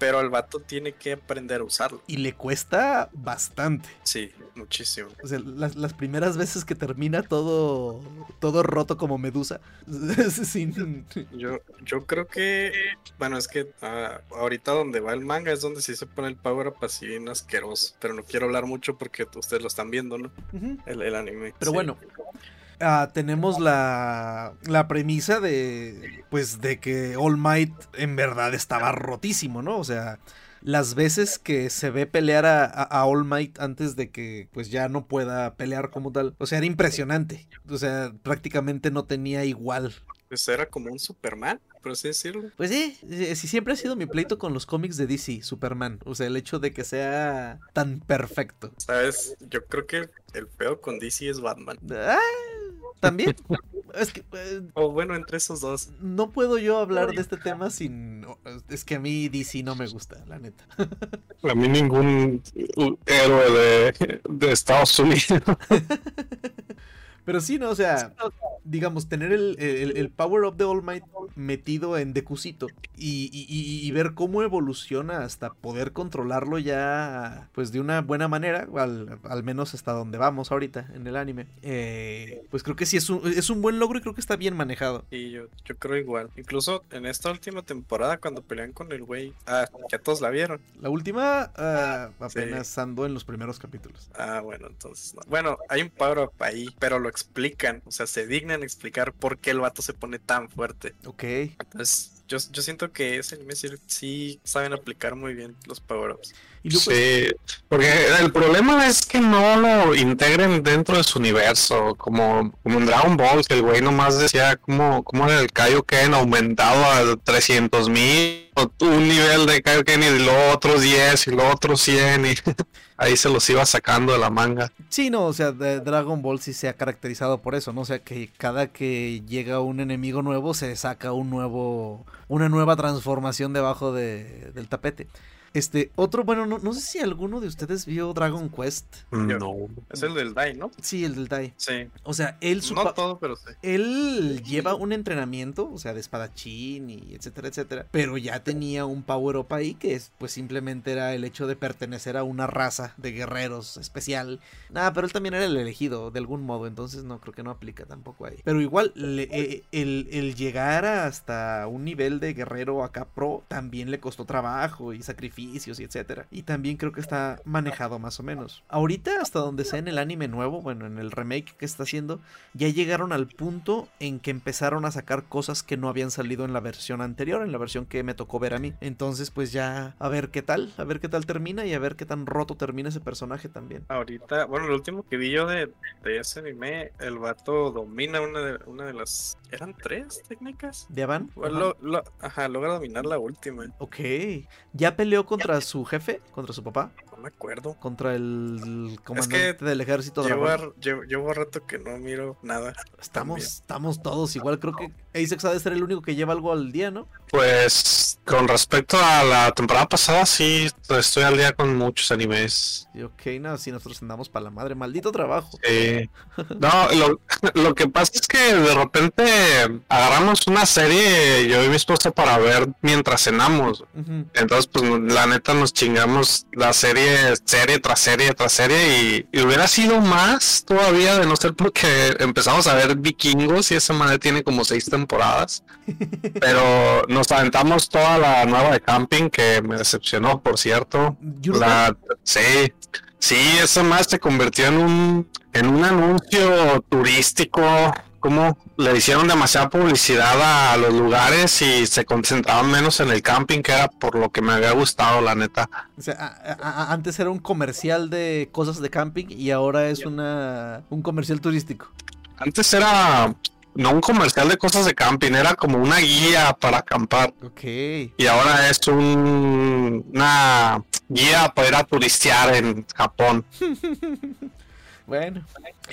pero el vato tiene que aprender a usarlo Y le cuesta bastante. sí muchísimo O sea, las, las primeras veces que termina todo, todo roto como medusa. sin... Yo, yo creo que, bueno, es que ah, ahorita donde va el manga es donde sí se pone el power up así bien asqueroso. Pero no quiero hablar mucho porque ustedes lo están viendo, ¿no? El, el anime. Pero sí. bueno, ah, tenemos la, la premisa de, pues, de que All Might en verdad estaba rotísimo, ¿no? O sea, las veces que se ve pelear a All Might antes de que, pues, ya no pueda pelear como tal. O sea, era impresionante. O sea, prácticamente no tenía igual. Pues era como un Superman, por así decirlo. Pues sí, sí, sí, siempre ha sido mi pleito con los cómics de DC, Superman. O sea, el hecho de que sea tan perfecto. ¿Sabes? Yo creo que el peor con DC es Batman. Ah, También. Es que eh, O bueno, entre esos dos. no puedo yo hablar de este tema sin... Es que a mí DC no me gusta, la neta. A mí ningún héroe de, de Estados Unidos. Pero sí, ¿no? O sea, digamos, tener el, el- el Power of the All Might metido en Decusito y, y- y- ver cómo evoluciona hasta poder controlarlo ya, pues de una buena manera, al, al menos hasta donde vamos ahorita en el anime, eh, pues creo que sí es un, es un buen logro y creo que está bien manejado. Y yo, yo creo igual. Incluso en esta última temporada, cuando pelean con el güey. Ah, ya todos la vieron. La última ah, apenas ando en los primeros capítulos. Ah, bueno, entonces no. Bueno, hay un power up ahí, pero lo explican. O sea, se dignan explicar por qué el vato se pone tan fuerte. Ok. Entonces, yo, yo siento que ese anime sí, sí saben aplicar muy bien los power ups. Y luego, pues, Sí, porque el problema es que no lo integren dentro de su universo, como, como en Dragon Ball, que el güey nomás decía como, como era el Kaioken aumentado a 300 mil, un nivel de Kaioken y luego otros 10 y luego otros 100 y ahí se los iba sacando de la manga. Sí, no, o sea, de- Dragon Ball sí se ha caracterizado por eso, ¿no? O sea, que cada que llega un enemigo nuevo se saca un nuevo, una nueva transformación debajo de- del tapete. Este, otro, bueno, no, no sé si alguno de ustedes vio Dragon Quest. No. Es el del Dai, ¿no? Sí, el del Tai. Sí. O sea, él, su No todo, pero sí. él lleva un entrenamiento, o sea, de espadachín y etcétera, etcétera. Pero ya tenía un power up ahí que es, pues simplemente era el hecho de pertenecer a una raza de guerreros especial. Nada, pero él también era el elegido de algún modo, entonces no creo que no aplica tampoco ahí. Pero igual, le- eh, el, el llegar hasta un nivel de guerrero acá pro también le costó trabajo y y etcétera. Y también creo que está manejado más o menos. Ahorita, hasta donde sea en el anime nuevo, bueno, en el remake que está haciendo, ya llegaron al punto en que empezaron a sacar cosas que no habían salido en la versión anterior, en la versión que me tocó ver a mí. Entonces, pues ya a ver qué tal, a ver qué tal termina y a ver qué tan roto termina ese personaje también. Ahorita, bueno, lo último que vi yo de, de ese anime, el vato domina una de, una de las. ¿Eran tres técnicas? ¿De Avan? Bueno, lo- lo- ajá, logra dominar la última. Ok. ¿Ya peleó contra su jefe? ¿Contra su papá? No me acuerdo. ¿Contra el comandante del ejército Llevo, dragón? llevo, llevo rato que no miro nada. Estamos, también. estamos todos igual. Creo que Asex ha de ser el único que lleva algo al día, ¿no? Pues con respecto a la temporada pasada, sí, estoy al día con muchos animes. Y ok, no, si nosotros andamos para la madre. Maldito trabajo. Sí. No, lo, lo que pasa es que de repente agarramos una serie, yo y mi esposa, para ver mientras cenamos. Entonces, pues la neta nos chingamos la serie, serie tras serie tras serie y, y hubiera sido más todavía de no ser porque empezamos a ver vikingos y esa madre tiene como seis temporadas. Pero nos aventamos toda la nueva de camping que me decepcionó, por cierto. La, sí, sí, esa más se convirtió en un, en un anuncio turístico. Como le hicieron demasiada publicidad a los lugares y se concentraban menos en el camping, que era por lo que me había gustado, la neta. O sea, a- a- a- antes era un comercial de cosas de camping y ahora es una un comercial turístico. Antes era no un comercial de cosas de camping, era como una guía para acampar. Ok. Y ahora es un, una guía para ir a turistear en Japón. Bueno.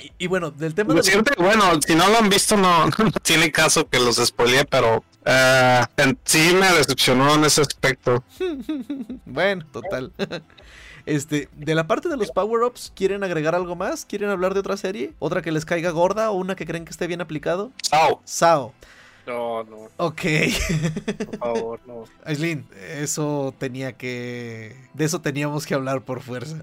Y, y bueno, del tema de Por cierto, bueno, si no lo han visto, no, no tiene caso que los spoilee, pero en sí me decepcionó en ese aspecto. Bueno, total. Este, de la parte de los power-ups, ¿quieren agregar algo más? ¿Quieren hablar de otra serie? ¿Otra que les caiga gorda o una que creen que esté bien aplicado? Chao. Sao. No, no, Ok. por favor, no. Aislinn, eso tenía que. De eso teníamos que hablar por fuerza.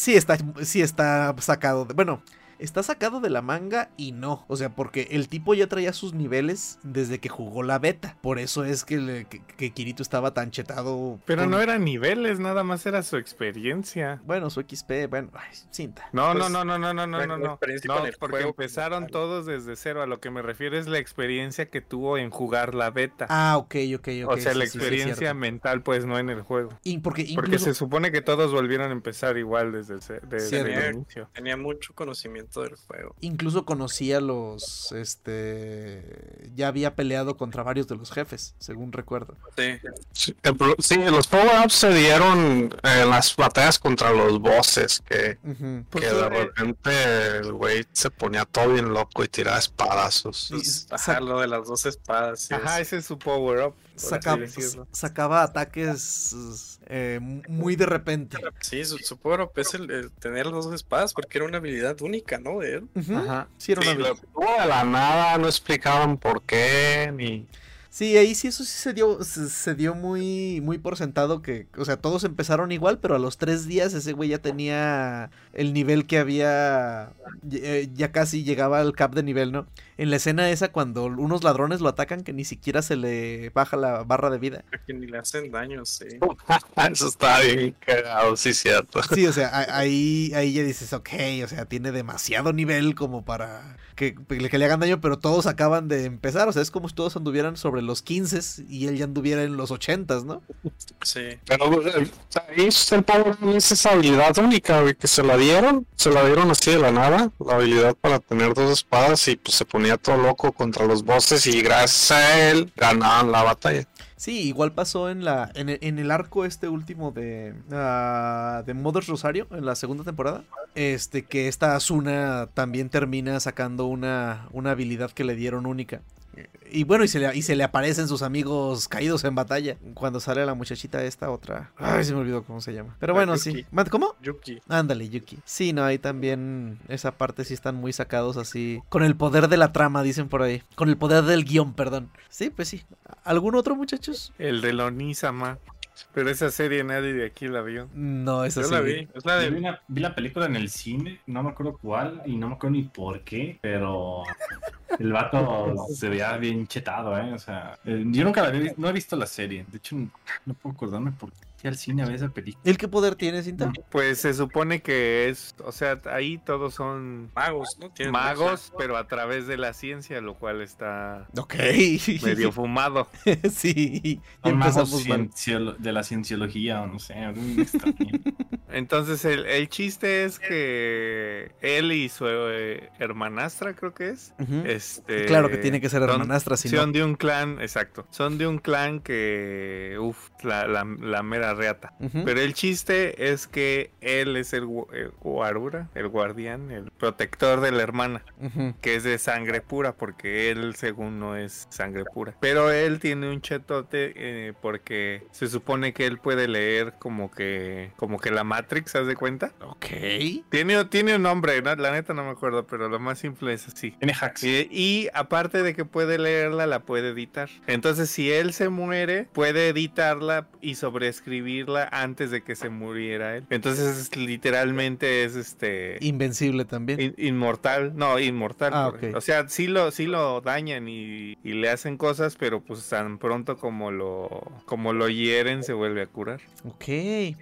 Sí está, sí está sacado. De, bueno, está sacado de la manga y no. O sea, porque el tipo ya traía sus niveles desde que jugó la beta. Por eso es que, le- que, que Kirito estaba tan chetado. Pero con- no eran niveles, nada más era su experiencia. Bueno, su XP, bueno, ay, cinta. No, Pues, no, no, no, no, no, no, la- no, la no. No, porque juego empezaron todos desde cero. A lo que me refiero es la experiencia que tuvo en jugar la beta. Ah, ok, ok, ok. o sea, la sí, sí, sí, es experiencia cierto. mental, pues no en el juego. Y porque Porque incluso. se supone que todos volvieron a empezar igual desde, el desde el inicio. Tenía mucho conocimiento del juego. Incluso conocía los, este, ya había peleado contra varios de los jefes, según recuerdo. Sí, Sí, los power-ups se dieron en las batallas contra los bosses, que, Ujú. Pues, que de eh, repente el güey se ponía todo bien loco y tiraba espadazos. Pues, ajá, lo de las dos espadas. sí, Ajá, es- ese es su power up. Sacaba, ataques eh, muy de repente. Sí, su, su power up es el, el tener las dos espadas porque era una habilidad única, ¿no? De él. Ajá. Sí, era una Sí, habilidad. la nada, no explicaban por qué, ni... Sí, ahí sí eso sí se dio, se, se dio muy, muy por sentado que, o sea, todos empezaron igual, pero a los tres días ese güey ya tenía el nivel que había, eh, ya casi llegaba al cap de nivel, ¿no? En la escena esa cuando unos ladrones lo atacan que ni siquiera se le baja la barra de vida. a que ni le hacen daño, sí. Eso está bien cagado, sí, cierto. Sí, o sea, ahí, ahí ya dices, ok, o sea, tiene demasiado nivel como para que, que le hagan daño, pero todos acaban de empezar, o sea, es como si todos anduvieran sobre los 15 y él ya anduviera en los 80, ¿no? Sí. Pero el power es esa habilidad única, güey, que se la dieron, se la dieron así de la nada, la habilidad para tener dos espadas y pues se ponía todo loco contra los bosses y gracias a él ganaban la batalla. Sí, igual pasó en la en el, en el arco este último de ah, de Mother's Rosario en la segunda temporada, este que esta Asuna también termina sacando una una habilidad que le dieron única. Y bueno, y se, le, y se le aparecen sus amigos caídos en batalla. Cuando sale la muchachita esta otra. Ay, se me olvidó cómo se llama. Pero La bueno, sí. ¿Cómo? Yuki. Ándale, Yuki. Sí, no, ahí también esa parte sí están muy sacados así. Con el poder de la trama, dicen por ahí. Con el poder del guion, perdón. Sí, pues sí. ¿Algún otro, muchachos? El de Lonisama. Pero esa serie nadie de aquí la vio. No, esa Yo sí. la vi. Es la Yo vi, de. una- vi la película en el cine, no me acuerdo cuál y no me acuerdo ni por qué, pero el vato se veía bien chetado, ¿eh? O sea, eh, yo nunca la vi- no he visto la serie. De hecho, no puedo acordarme por qué al cine a ver esa película. ¿El qué poder tiene, Cinta? Pues se supone que es, o sea, ahí todos son Magos, ¿no? Tienen magos, pero a través de la ciencia, lo cual está Ok. medio fumado. sí. Ya Son magos de la cienciología o no sé. Entonces el, el chiste es que él y su eh, hermanastra, creo que es, este, Claro que tiene que ser son- hermanastra, si no. Son de un clan, exacto. Son de un clan que, uff, la, la, la mera reata. Ujú. Pero el chiste es que él es el, el guarura, el guardián, el protector de la hermana, Ujú. que es de sangre pura, porque él según no es sangre pura. Pero él tiene un chetote eh, porque se supone que él puede leer como que, como que la Matrix, ¿haz de cuenta? Ok. Tiene, tiene un nombre, ¿no? la neta no me acuerdo, pero lo más simple es así. Tiene hacks. Y, y aparte de que puede leerla, la puede editar. Entonces, si él se muere, puede editarla y sobreescribirla antes de que se muriera él. Entonces, es- literalmente es este. Invencible también. in- inmortal, no, inmortal. Ah. O sea, sí lo, sí lo dañan y, y le hacen cosas, pero pues tan pronto como lo, como lo hieren, se vuelve a curar. Ok.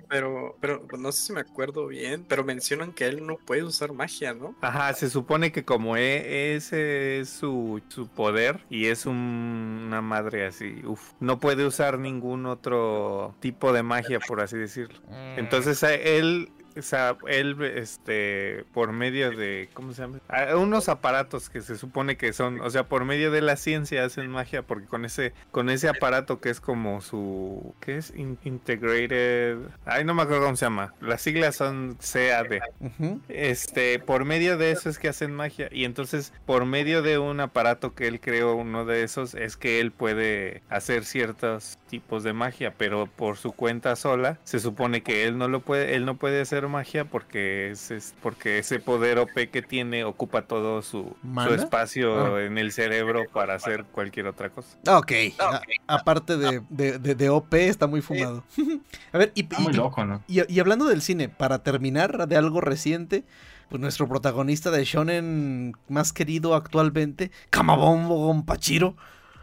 Pero, pero no sé si me acuerdo bien, pero mencionan que él no puede usar magia, ¿no? Ajá, se supone que como e- ese es su, su poder y es un- una madre así, uf, no puede usar ningún otro tipo de magia, por así decirlo. Entonces a él, o sea, él, este, por medio de, ¿cómo se llama? Ah, unos aparatos que se supone que son, o sea, por medio de la ciencia hacen magia, porque con ese, con ese aparato que es como su, ¿qué es? In- integrated, ay, no me acuerdo cómo se llama. Las siglas son CAD. Ujú. Este, por medio de eso es que hacen magia. Y entonces, por medio de un aparato que él creó, uno de esos, es que él puede hacer ciertos tipos de magia. Pero por su cuenta sola, se supone que él no lo puede, él no puede hacer magia porque es, es- porque ese poder OP que tiene ocupa todo su, su espacio Ah. en el cerebro para hacer cualquier otra cosa. Ah, Ok. A- aparte de, de, de- de OP, está muy fumado. A ver, y, Está muy y- loco, ¿no? y- y hablando del cine, para terminar de algo reciente, pues nuestro protagonista de Shonen más querido actualmente, Kamabombo Gonpachiro,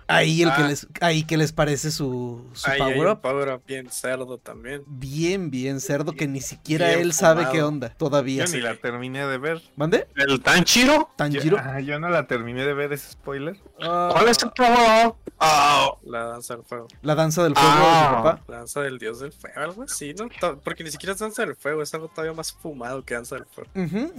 Ahí el que Ah. les, ahí que les parece su, su Ahí power un up. power up bien cerdo también. Bien, bien cerdo que ni siquiera él sabe qué onda todavía. Yo ni la terminé de ver. ¿Mande? ¿El Tanjiro? ¿Tanjiro? Yo, ah, yo no la terminé de ver ese spoiler. Ah, ¿Cuál es el power up? Ah, La danza del fuego. La danza del fuego de su papá. La danza del dios del fuego, algo así, ¿no? Porque ni siquiera es danza del fuego, es algo todavía más fumado que danza del fuego.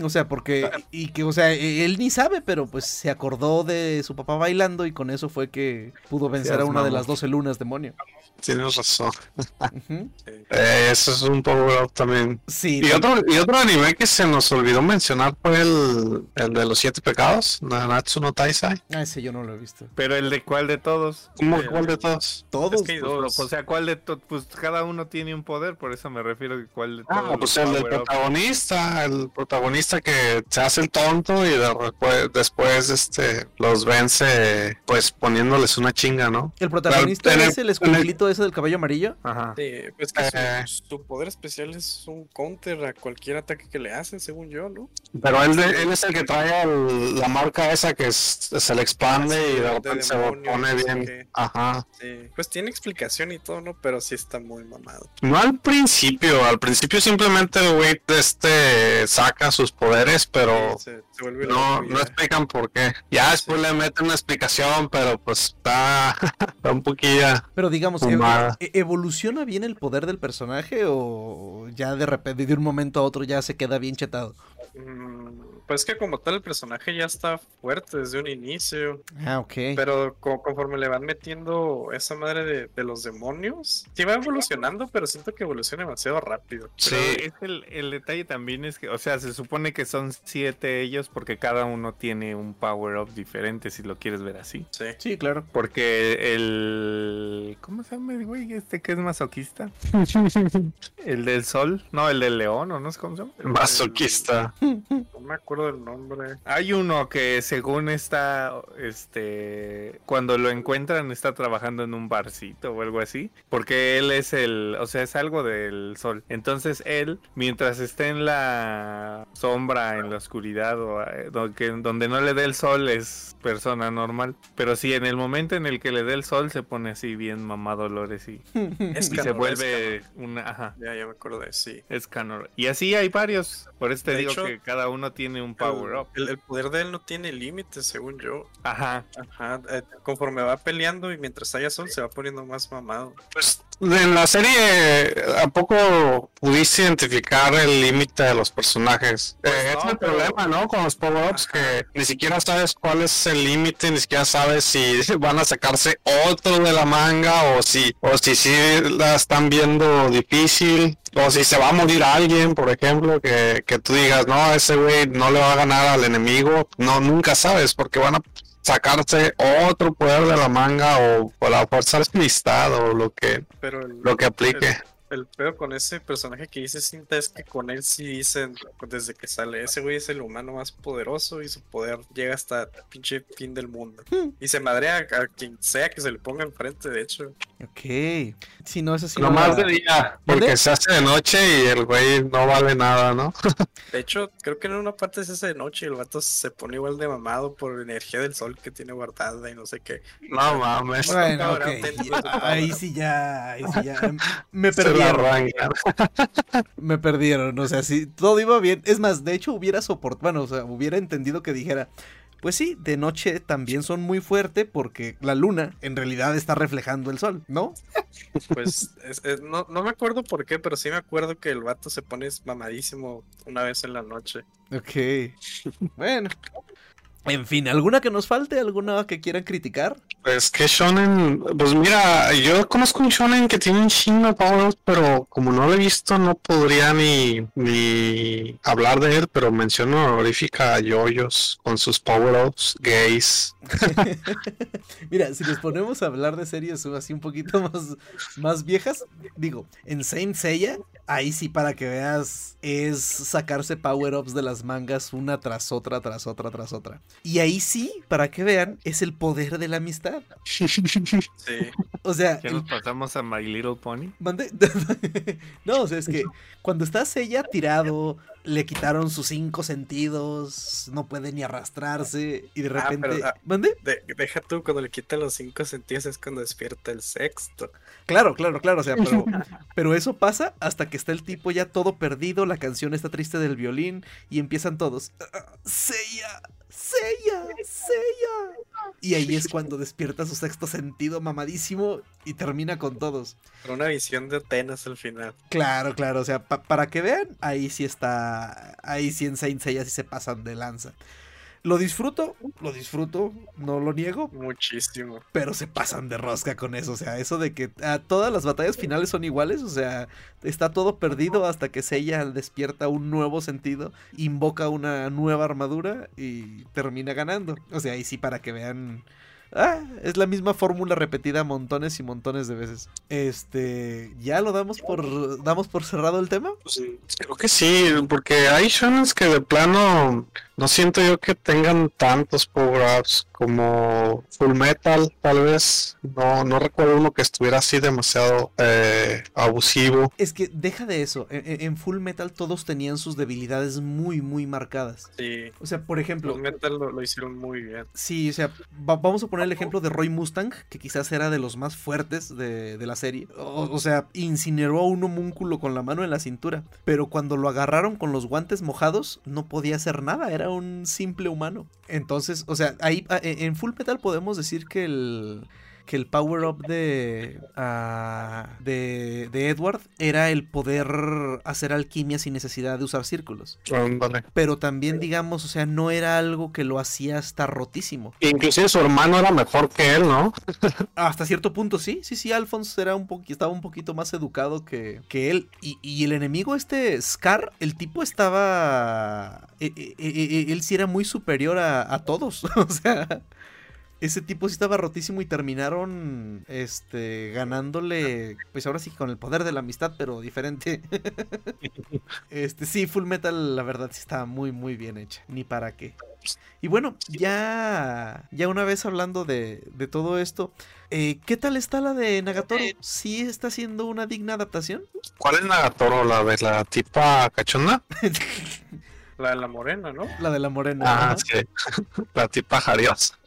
O sea, porque. Y que, o sea, e- él ni sabe, pero pues se acordó de su papá bailando y con eso fue que pudo vencer a una de las 12 lunas, demonio. tienes razón. Eh, eso es un power up también. Sí, Y otro, y otro anime que se nos olvidó mencionar fue el, el de los siete pecados, Nanatsu no Taisai. Ah, ese yo no lo he visto. Pero el de cuál de todos. ¿Cómo, Sí, ¿Cuál de todos? Todos. Es que hay Pues, dos. o sea, ¿cuál de todos? Pues cada uno tiene un poder, por eso me refiero que cuál de todos. Ah, pues el del protagonista, el protagonista que se hace el tonto y de repue- después este los vence pues poniéndoles una chinga, ¿no? El protagonista es el escuelito ese del cabello amarillo. Ajá. Sí, pues que su- Eh. su, poder especial es un counter a cualquier ataque que le hacen, según yo, ¿no? Pero él, es el que trae el- la marca esa que es- se le expande Ah, sí, y de de repente se demonio, pone bien. Ajá. Sí. Pues tiene explicación y todo, ¿no? Pero sí está muy mamado. No al principio, al principio simplemente el güey este saca sus poderes, pero Sí, se, se vuelve no, no explican por qué. Ya después le meten una explicación, pero pues está, está un poquillo. Pero digamos, e- Fumada. e- ¿evoluciona bien el poder del personaje o ya de repente, de un momento a otro, ya se queda bien chetado? Mm, Pues que como tal el personaje ya está fuerte desde un inicio. Ah, ok. Pero co- conforme le van metiendo esa madre de, de los demonios, sí va evolucionando, pero siento que evoluciona demasiado rápido. Pero Sí. es el, el detalle también es que, o sea, se supone que son siete ellos porque cada uno tiene un power up diferente, si lo quieres ver así. Sí. Sí, claro. Porque el. ¿Cómo se llama el güey este que es masoquista? El del sol. No, el del león, o no sé cómo se llama. Masoquista. No me acuerdo del nombre. Hay uno que según está, este, cuando lo encuentran está trabajando en un barcito o algo así, porque él es el, o sea, es algo del sol. Entonces él, mientras esté en la sombra, en la oscuridad o eh, donde, donde no le dé el sol es persona normal, pero sí en el momento en el que le dé el sol se pone así bien mamadolores y, Es y se vuelve una, ajá. Ya, ya me acordé, sí. Es Canor. Y así hay varios. Por eso te De digo hecho, que cada uno tiene un power el, up. el- el poder de él no tiene límites, según yo. Ajá. Ajá. eh, conforme va peleando y mientras haya sol se va poniendo más mamado. Pues en la serie, ¿a poco pudiste identificar el límite de los personajes? Pues Eh, no, es el pero- problema, ¿no? Con los power-ups, que ni siquiera sabes cuál es el límite, ni siquiera sabes si van a sacarse otro de la manga o si, o si sí la están viendo difícil. O si se va a morir alguien, por ejemplo, que, que tú digas, no, ese güey no le va a ganar al enemigo. No, nunca sabes, porque van a sacarse otro poder de la manga o, o la fuerza amistad o lo que, Pero el, lo que aplique. el, el peor con ese personaje que dice Cinta es que con él sí dicen desde que sale, ese güey es el humano más poderoso y su poder llega hasta el pinche fin del mundo. Y se madrea a quien sea que se le ponga enfrente, de hecho. Ok. Si no es así. No no más de día, porque se hace de noche y el güey no vale nada, ¿no? De hecho, creo que en una parte es esa de noche y el vato se pone igual de mamado por la energía del sol que tiene guardada y no sé qué. No mames. Bueno, Cabrón. Ahí sí ya. Ahí sí ya. Me Se la perdieron. Me perdieron. O sea, sí, todo iba bien. Es más, de hecho, hubiera soportado. Bueno, o sea, hubiera entendido que dijera. Pues sí, de noche también son muy fuerte porque la luna en realidad está reflejando el sol, ¿no? Pues es- es- no, no me acuerdo por qué, pero sí me acuerdo que el vato se pone mamadísimo una vez en la noche. Ok. Bueno. En fin, ¿alguna que nos falte? ¿Alguna que quieran criticar? Pues que Shonen, pues mira, yo conozco un Shonen que tiene un chingo de pero como no lo he visto no podría ni, ni hablar de él, pero menciono honorífica a Yoyos con sus power-ups gays. Mira, si nos ponemos a hablar de series así un poquito más, más viejas, digo, en Saint Seiya, ahí sí para que veas, es sacarse power-ups de las mangas una tras otra, tras otra, tras otra. Y ahí sí, para que vean, es el poder de la amistad. Sí. O sea, Ya nos pasamos a My Little Pony. ¿Mande? no, o sea, es que cuando estás ella tirado, le quitaron sus cinco sentidos, no puede ni arrastrarse y de Ah, repente... pero, ah. ¿Mande? De- deja tú, cuando le quitan los cinco sentidos es cuando despierta el sexto. Claro, claro, claro, o sea, pero, pero eso pasa hasta que está el tipo ya todo perdido, la canción está triste del violín y empiezan todos, "Ah, Seiya, Seiya, Seiya. Y ahí es cuando despierta su sexto sentido mamadísimo y termina con todos. Pero una visión de Atenas al final. Claro, claro, o sea, pa- para que vean, ahí sí está, ahí sí en Saint Seiya sí se pasan de lanza. Lo disfruto, lo disfruto, no lo niego, Muchísimo. pero se pasan de rosca con eso, o sea, eso de que ah, todas las batallas finales son iguales, o sea, está todo perdido hasta que Seiya despierta un nuevo sentido, invoca una nueva armadura y termina ganando. O sea, ahí sí para que vean... Ah, es la misma fórmula repetida montones y montones de veces. Este, ya lo damos por damos por cerrado el tema. Pues, creo que sí, porque hay shonens que de plano no siento yo que tengan tantos power-ups como Full Metal, tal vez. No, no recuerdo uno que estuviera así demasiado eh, abusivo. Es que deja de eso. En, Full Metal todos tenían sus debilidades muy muy marcadas. Sí. O sea, por ejemplo, Los Metal lo, lo hicieron muy bien. Sí, o sea, va- vamos a poner el ejemplo de Roy Mustang, que quizás era de los más fuertes de, de la serie. O, o sea, incineró a un homúnculo con la mano en la cintura. Pero cuando lo agarraron con los guantes mojados, no podía hacer nada, era un simple humano. Entonces, o sea, ahí en Full Metal podemos decir que el que el power up de, ah, de de Edward era el poder hacer alquimia sin necesidad de usar círculos. Pero también, digamos, o sea, no era algo que lo hacía estar rotísimo. Inclusive su hermano era mejor que él, ¿no? Hasta cierto punto, sí, sí, sí, Alphonse era un estaba un poquito más educado que, que él. Y, y el enemigo este, Scar, el tipo estaba... eh, eh, eh, él sí era muy superior a, a todos. o sea, ese tipo sí estaba rotísimo y terminaron este, ganándole, pues ahora sí con el poder de la amistad, pero diferente. este, sí, Full Metal, la verdad, sí estaba muy, muy bien hecha. Ni para qué. Y bueno, ya, ya una vez hablando de, de todo esto, eh, ¿qué tal está la de Nagatoro? ¿Sí está siendo una digna adaptación? ¿Cuál es Nagatoro? ¿La de la tipa cachonda? La de la morena, ¿no? La de la morena. Ah, sí. La tipa jariosa.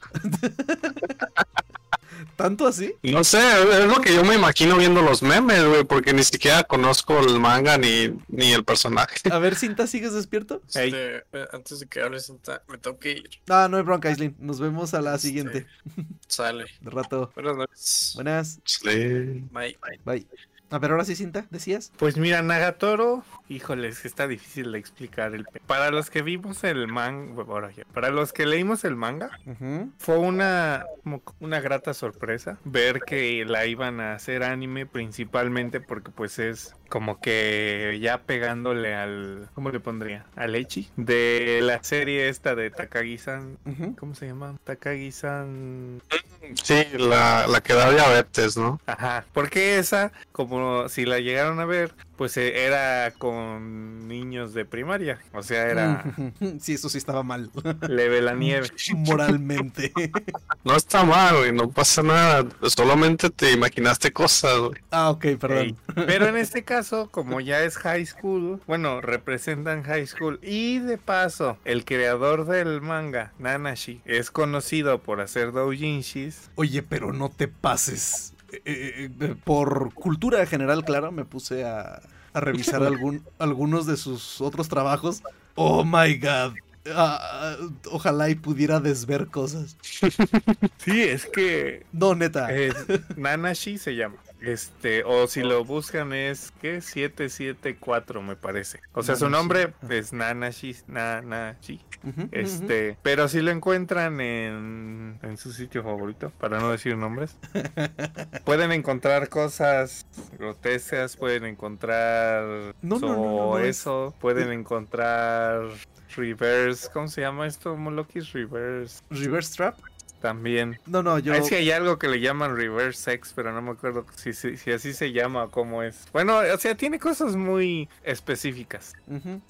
¿Tanto así? No sé, es lo que yo me imagino viendo los memes, güey, porque ni siquiera conozco el manga ni, ni el personaje. A ver, Cinta, ¿sigues despierto? Este, eh, antes de que hables, Cinta, me tengo que ir. Ah, no hay bronca, Aislinn. Nos vemos a la Este, siguiente. Sale. De rato. Buenas noches. Buenas. Sí. Bye. Bye. Bye. A ver, ahora sí, Cinta, ¿decías? Pues mira, Nagatoro, híjoles, está difícil de explicar el pe- Para los que vimos el manga, para los que leímos el manga, fue una como una grata sorpresa ver que la iban a hacer anime principalmente porque pues es como que ya pegándole al ¿cómo le pondría? al Echi de la serie esta de Takagi-san. ¿cómo se llama? Takagi-san Sí, la, la que da diabetes, ¿no? Ajá, porque esa, como si la llegaron a ver, pues eh, era con niños de primaria, o sea, era Sí, eso sí estaba mal. leve la nieve. Moralmente. No está mal, güey, no pasa nada. Solamente te imaginaste cosas, güey. ah, ok, perdón. Ey, Pero en este caso, como ya es high school, bueno, representan high school y de paso, el creador del manga, Nanashi, es conocido por hacer doujinshis. Oye, pero no te pases. Eh, eh, eh, por cultura general, claro, me puse a, a revisar algún, algunos de sus otros trabajos. Oh my god. Ah, ojalá y pudiera desver cosas. Sí, es que No, neta. es, Nanashi se llama. Este, o si lo buscan es, ¿qué? 774 me parece. O sea, su nombre es Nanashi, Nanashi. Ujú, ujú. Este, pero si lo encuentran en, en su sitio favorito, para no decir nombres, pueden encontrar cosas grotescas, pueden encontrar No, no, no, no, so- no es- eso, pueden encontrar reverse, ¿cómo se llama esto? Molokis reverse. Reverse Trap. También. No, no, yo. Es que hay algo que le llaman reverse sex, pero no me acuerdo si, si, si así se llama o cómo es. Bueno, o sea, tiene cosas muy específicas.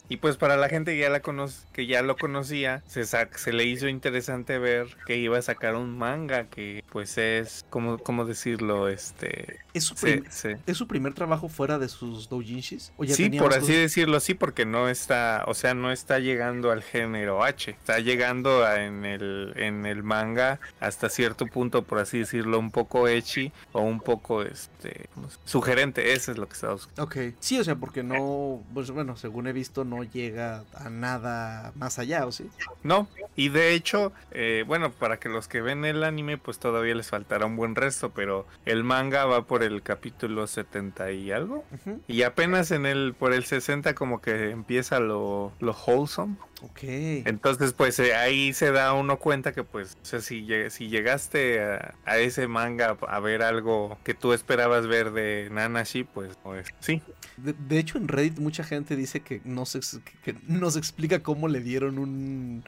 Y pues para la gente que ya la conoce, que ya lo conocía, se, sa- se le hizo interesante ver que iba a sacar un manga que pues es, ¿cómo, cómo decirlo? Este... ¿Es, su se- prim- se- ¿Es su primer trabajo fuera de sus doujinshis? ¿O ya Sí, por así decirlo, sí, porque no está, o sea, no está llegando al género H, está llegando a- en el, en el manga hasta cierto punto, por así decirlo, un poco ecchi o un poco, este, ¿cómo se- sugerente, eso es lo que estaba buscando. Ok. Sí, o sea, porque no. Pues bueno, según he visto, no llega a nada más allá, ¿o sí? No, y de hecho, eh, bueno, para que los que ven el anime, pues todavía les faltará un buen resto, pero el manga va por el capítulo 70 y algo. Y apenas en el, por el 60 como que empieza lo, lo wholesome. Ok. Entonces, pues eh, ahí se da uno cuenta que, pues, o sea, si, lleg- si llegaste a, a ese manga a ver algo que tú esperabas ver de Nanashi, pues, pues sí. De, de hecho, en Reddit mucha gente dice que no se, ex- que, que no se explica cómo le dieron un,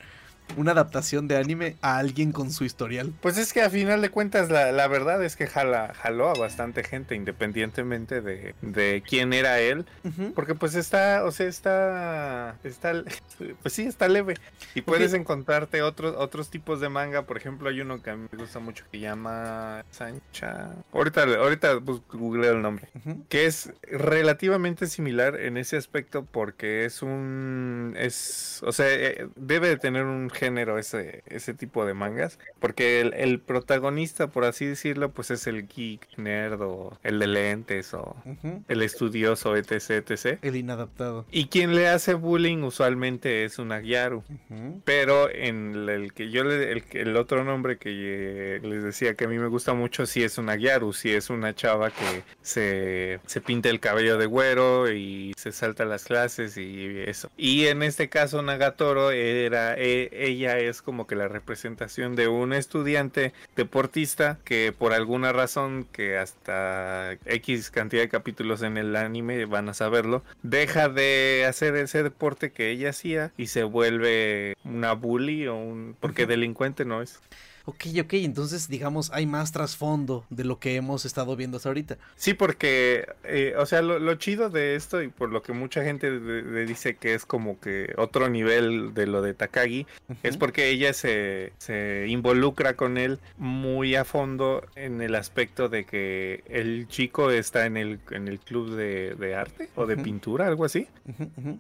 una adaptación de anime a alguien con su historial. Pues es que a final de cuentas la, la verdad es que jala, jaló a bastante gente independientemente de, de quién era él. Porque pues está, o sea, está, está, pues sí, está leve. Y puedes encontrarte otros, otros tipos de manga. Por ejemplo, hay uno que a mí me gusta mucho que llama Sancha. Ahorita, ahorita pues, googleo el nombre. Que es relativamente similar en ese aspecto porque es un, es, o sea, eh, debe de tener un género ese, ese tipo de mangas. Porque el, el protagonista, por así decirlo, pues es el geek, nerd o el de lentes o el estudioso, etc, etc. El inadaptado. Y quien le hace bullying usualmente es una Gyaru. Pero en el, que yo le, el, el otro nombre que eh, les decía que a mí me gusta mucho, sí es una Gyaru, sí es una chava que se, se pinta el cabello de güero y se salta las clases y eso. Y en este caso Nagatoro era, e- ella es como que la representación de un estudiante deportista que por alguna razón que hasta X cantidad de capítulos en el anime van a saberlo, deja de hacer ese deporte que ella hacía y se vuelve una bully o un porque delincuente no es. Ok, ok, entonces digamos hay más trasfondo de lo que hemos estado viendo hasta ahorita. Sí, porque, eh, o sea, lo, lo chido de esto y por lo que mucha gente le dice que es como que otro nivel de lo de Takagi, es porque ella se, se involucra con él muy a fondo en el aspecto de que el chico está en el, en el club de, de arte o de pintura, algo así.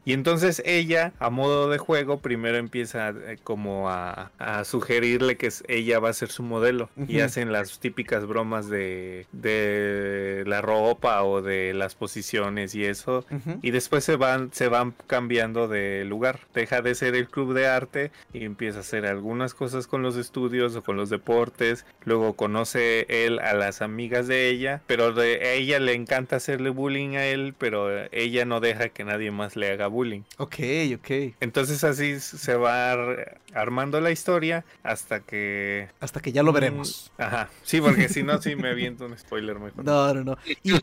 Y entonces ella, a modo de juego, primero empieza eh, como a, a sugerirle que es- ella va a ser su modelo. Y hacen las típicas bromas de, de la ropa o de las posiciones y eso. Ujú. Y después se van, se van cambiando de lugar. Deja de ser el club de arte y empieza a hacer algunas cosas con los estudios o con los deportes. Luego conoce él a las amigas de ella, pero de a ella le encanta hacerle bullying a él, pero ella no deja que nadie más le haga bullying. Ok, ok. Entonces así se va ar- armando la historia hasta que... Hasta que ya lo veremos. Mm, Ajá, sí, porque si no, sí me aviento un spoiler mejor. No, no, no. ¿Y,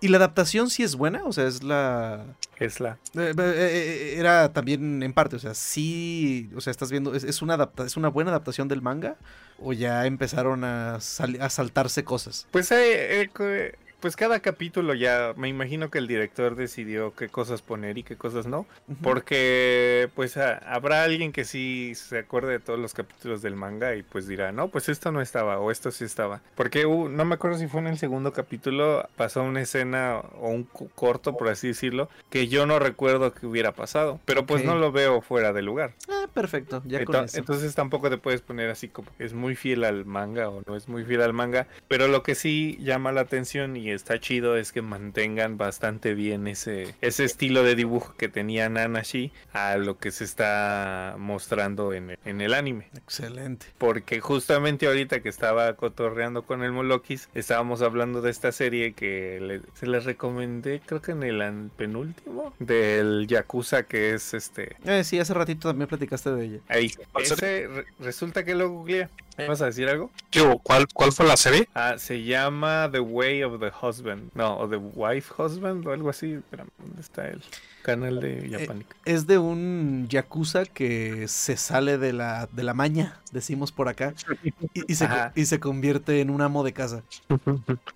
y la adaptación sí es buena? O sea, es la... Es la... Eh, eh, eh, era también en parte, o sea, sí, o sea, estás viendo, es, es una adapta, es una buena adaptación del manga o ya empezaron a, sal- a saltarse cosas. Pues, eh, eh, pues cada capítulo ya me imagino que el director decidió qué cosas poner y qué cosas no. Porque pues a- habrá alguien que sí se acuerde de todos los capítulos del manga y pues dirá, no, pues esto no estaba o esto sí estaba. Porque uh, no me acuerdo si fue en el segundo capítulo, pasó una escena o un corto, por así decirlo, que yo no recuerdo que hubiera pasado. Pero pues no lo veo fuera de lugar. Ah, perfecto, ya con Ento- eso. Entonces tampoco te puedes poner así como es muy fiel al manga o no es muy fiel al manga. Pero lo que sí llama la atención y está chido es que mantengan bastante bien ese, ese estilo de dibujo que tenía Nanashi a lo que se está mostrando en, el- en el anime. Excelente. Porque justamente ahorita que estaba cotorreando con el Molokis, estábamos hablando de esta serie que le- se les recomendé, creo que en el penúltimo, del Yakuza que es este Eh, sí, hace ratito también platicaste de ella. Ahí. ¿Cuál Ese, re- resulta que lo googleé ¿Vas a decir algo? ¿Qué hubo? ¿Cuál, ¿Cuál fue la serie? Ah, se llama The Way of the Husband. No, o The Wife Husband o algo así. Espérame, ¿dónde está el canal de Japánica? Es de un yakuza que se sale de la, de la maña, decimos por acá, y, y se, y se convierte en un amo de casa.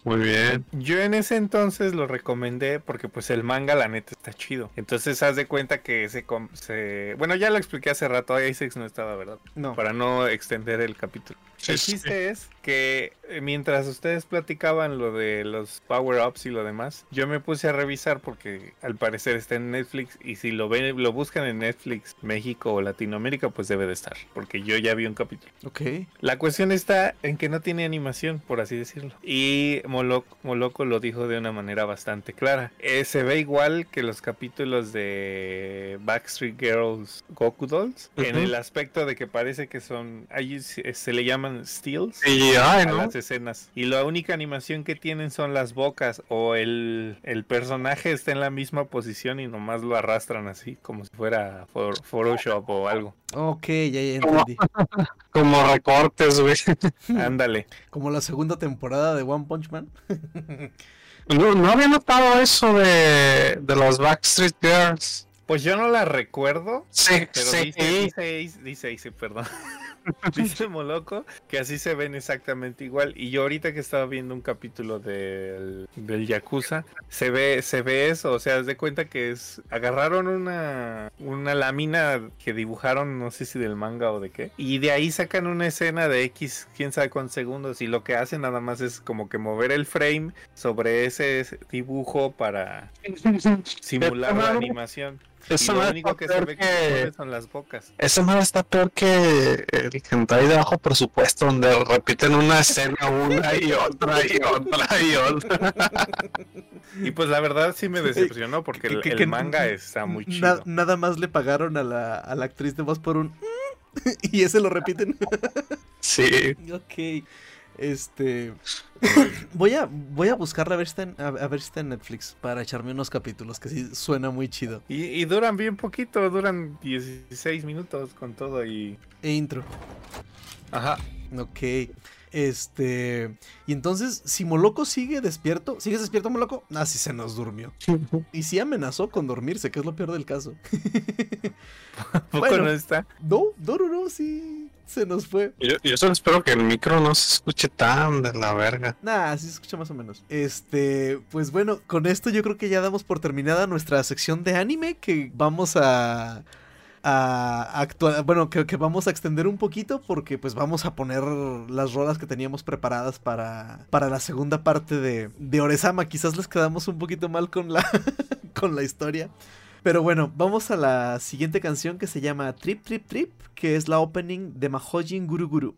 Muy bien. Yo en ese entonces lo recomendé porque pues el manga la neta está chido. Entonces haz de cuenta que se, se... Bueno, ya lo expliqué hace rato, ahí Isaac no estaba, ¿verdad? No. Para no extender el capítulo. El chiste es que eh, mientras ustedes platicaban lo de los power-ups y lo demás, yo me puse a revisar porque al parecer está en Netflix y si lo ven, lo buscan en Netflix, México o Latinoamérica, pues debe de estar, porque yo ya vi un capítulo. Ok. La cuestión está en que no tiene animación, por así decirlo. Y Moloco, Moloco lo dijo de una manera bastante clara. Eh, se ve igual que los capítulos de Backstreet Girls Goku Dolls, en el aspecto de que parece que son, ahí se, le llaman steals. A ¿no? las escenas y la única animación que tienen son las bocas o el, el personaje está en la misma posición y nomás lo arrastran así como si fuera for- Photoshop o algo Ok, ya, ya entendí. Como recortes, güey. ándale Como la segunda temporada de One Punch Man. No, no había notado eso de, de los Backstreet Girls. Pues yo no la recuerdo, Sí, pero sí. dice, dice, dice, Ace, perdón. dice Moloco que así se ven exactamente igual. Y yo ahorita que estaba viendo un capítulo del, del Yakuza, se ve, se ve eso, o sea, haz de cuenta que es, agarraron una, una lámina que dibujaron, no sé si del manga o de qué, y de ahí sacan una escena de X, quién sabe cuántos segundos, y lo que hacen nada más es como que mover el frame sobre ese dibujo para simular la animación. Y Esa lo único está que se ve que son las bocas. Esa madre está peor que el hentai de bajo presupuesto, donde repiten una escena una y otra y otra y otra. Y pues la verdad sí me decepcionó porque que- el, que- el que manga está muy Na- chido. nada más le pagaron a la, a la actriz de voz por un... y ese lo repiten. Sí. ok. Este... voy, a, voy a buscarla a ver, si está en, a, a ver si está en Netflix para echarme unos capítulos, que sí suena muy chido. Y, y duran bien poquito, duran 16 minutos con todo y... E intro. Ajá. Ok. Este. Y entonces, si Moloco sigue despierto. ¿Sigues despierto, Moloco? Ah, sí se nos durmió. Y sí amenazó con dormirse, que es lo peor del caso. ¿Poco Bueno. no está? No, no, no, no, sí. Se nos fue. Yo, yo solo espero que el micro no se escuche tan de la verga. Nah, sí se escucha más o menos. Este, pues bueno, con esto yo creo que ya damos por terminada nuestra sección de anime que vamos a a actuar, bueno, que, que vamos a extender un poquito porque pues vamos a poner las rolas que teníamos preparadas para, para la segunda parte de, de Oresama. Quizás les quedamos un poquito mal con la, con la historia. Pero bueno, vamos a la siguiente canción que se llama Trip Trip Trip, que es la opening de Mahojin Guru Guru.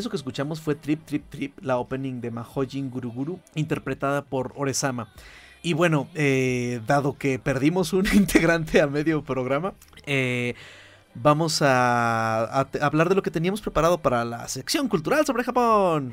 Eso que escuchamos fue Trip Trip Trip, la opening de Mahojin Guruguru, interpretada por Oresama. Y bueno, eh, dado que perdimos un integrante a medio programa, eh, vamos a, hablar de lo que teníamos preparado para la sección cultural sobre Japón.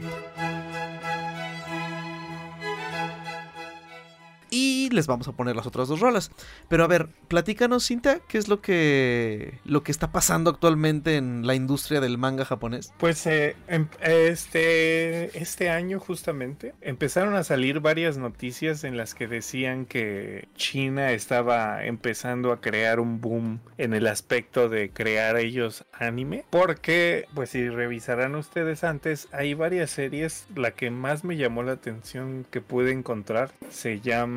Y les vamos a poner las otras dos rolas. Pero a ver, platícanos, Cinta, ¿qué es lo que, lo que está pasando actualmente en la industria del manga japonés? Pues eh, em- este, este año justamente empezaron a salir varias noticias en las que decían que China estaba empezando a crear un boom en el aspecto de crear ellos anime. Porque, pues si revisarán ustedes antes, hay varias series. La que más me llamó la atención que pude encontrar se llama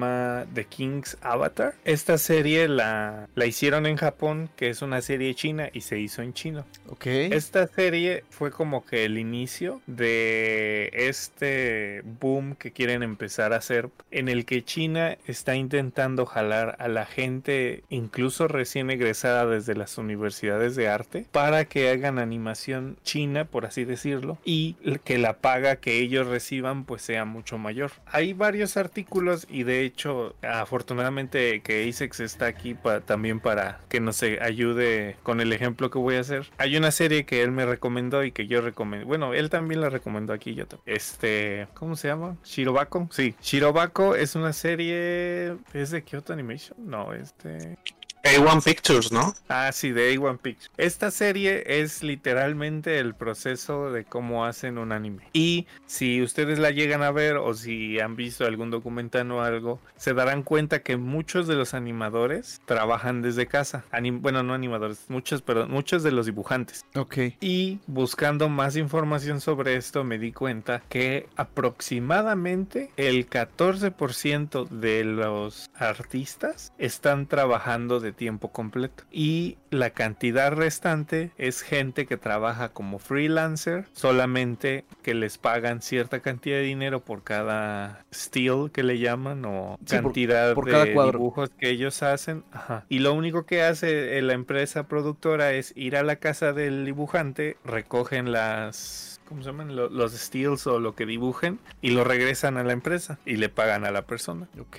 The King's Avatar. Esta serie la, la hicieron en Japón, que es una serie china y se hizo en chino. Ok. Esta serie fue como que el inicio de este boom que quieren empezar a hacer, en el que China está intentando jalar a la gente, incluso recién egresada desde las universidades de arte, para que hagan animación china, por así decirlo, y que la paga que ellos reciban pues sea mucho mayor. Hay varios artículos y de hecho, afortunadamente que Isex está aquí también para que nos ayude con el ejemplo que voy a hacer. Hay una serie que él me recomendó y que yo recomendé. Bueno, él también la recomendó aquí. Yo también. Este, ¿cómo se llama? Shirobako. Sí, Shirobako es una serie. ¿Es de Kyoto Animation? No, este. A1 Pictures, ¿no? Ah, sí, de A1 Pictures. Esta serie es literalmente el proceso de cómo hacen un anime. Y si ustedes la llegan a ver o si han visto algún documental o algo, se darán cuenta que muchos de los animadores trabajan desde casa. Anim- bueno, no animadores, muchos, perdón, muchos de los dibujantes. Ok. Y buscando más información sobre esto me di cuenta que aproximadamente el 14% de los artistas están trabajando de tiempo completo. Y la cantidad restante es gente que trabaja como freelancer, solamente que les pagan cierta cantidad de dinero por cada steal que le llaman o Sí, cantidad por de cada dibujos que ellos hacen. Ajá. Y lo único que hace la empresa productora es ir a la casa del dibujante, recogen las... ¿Cómo se llaman? Lo- Los steals o lo que dibujen y lo regresan a la empresa y le pagan a la persona. Ok.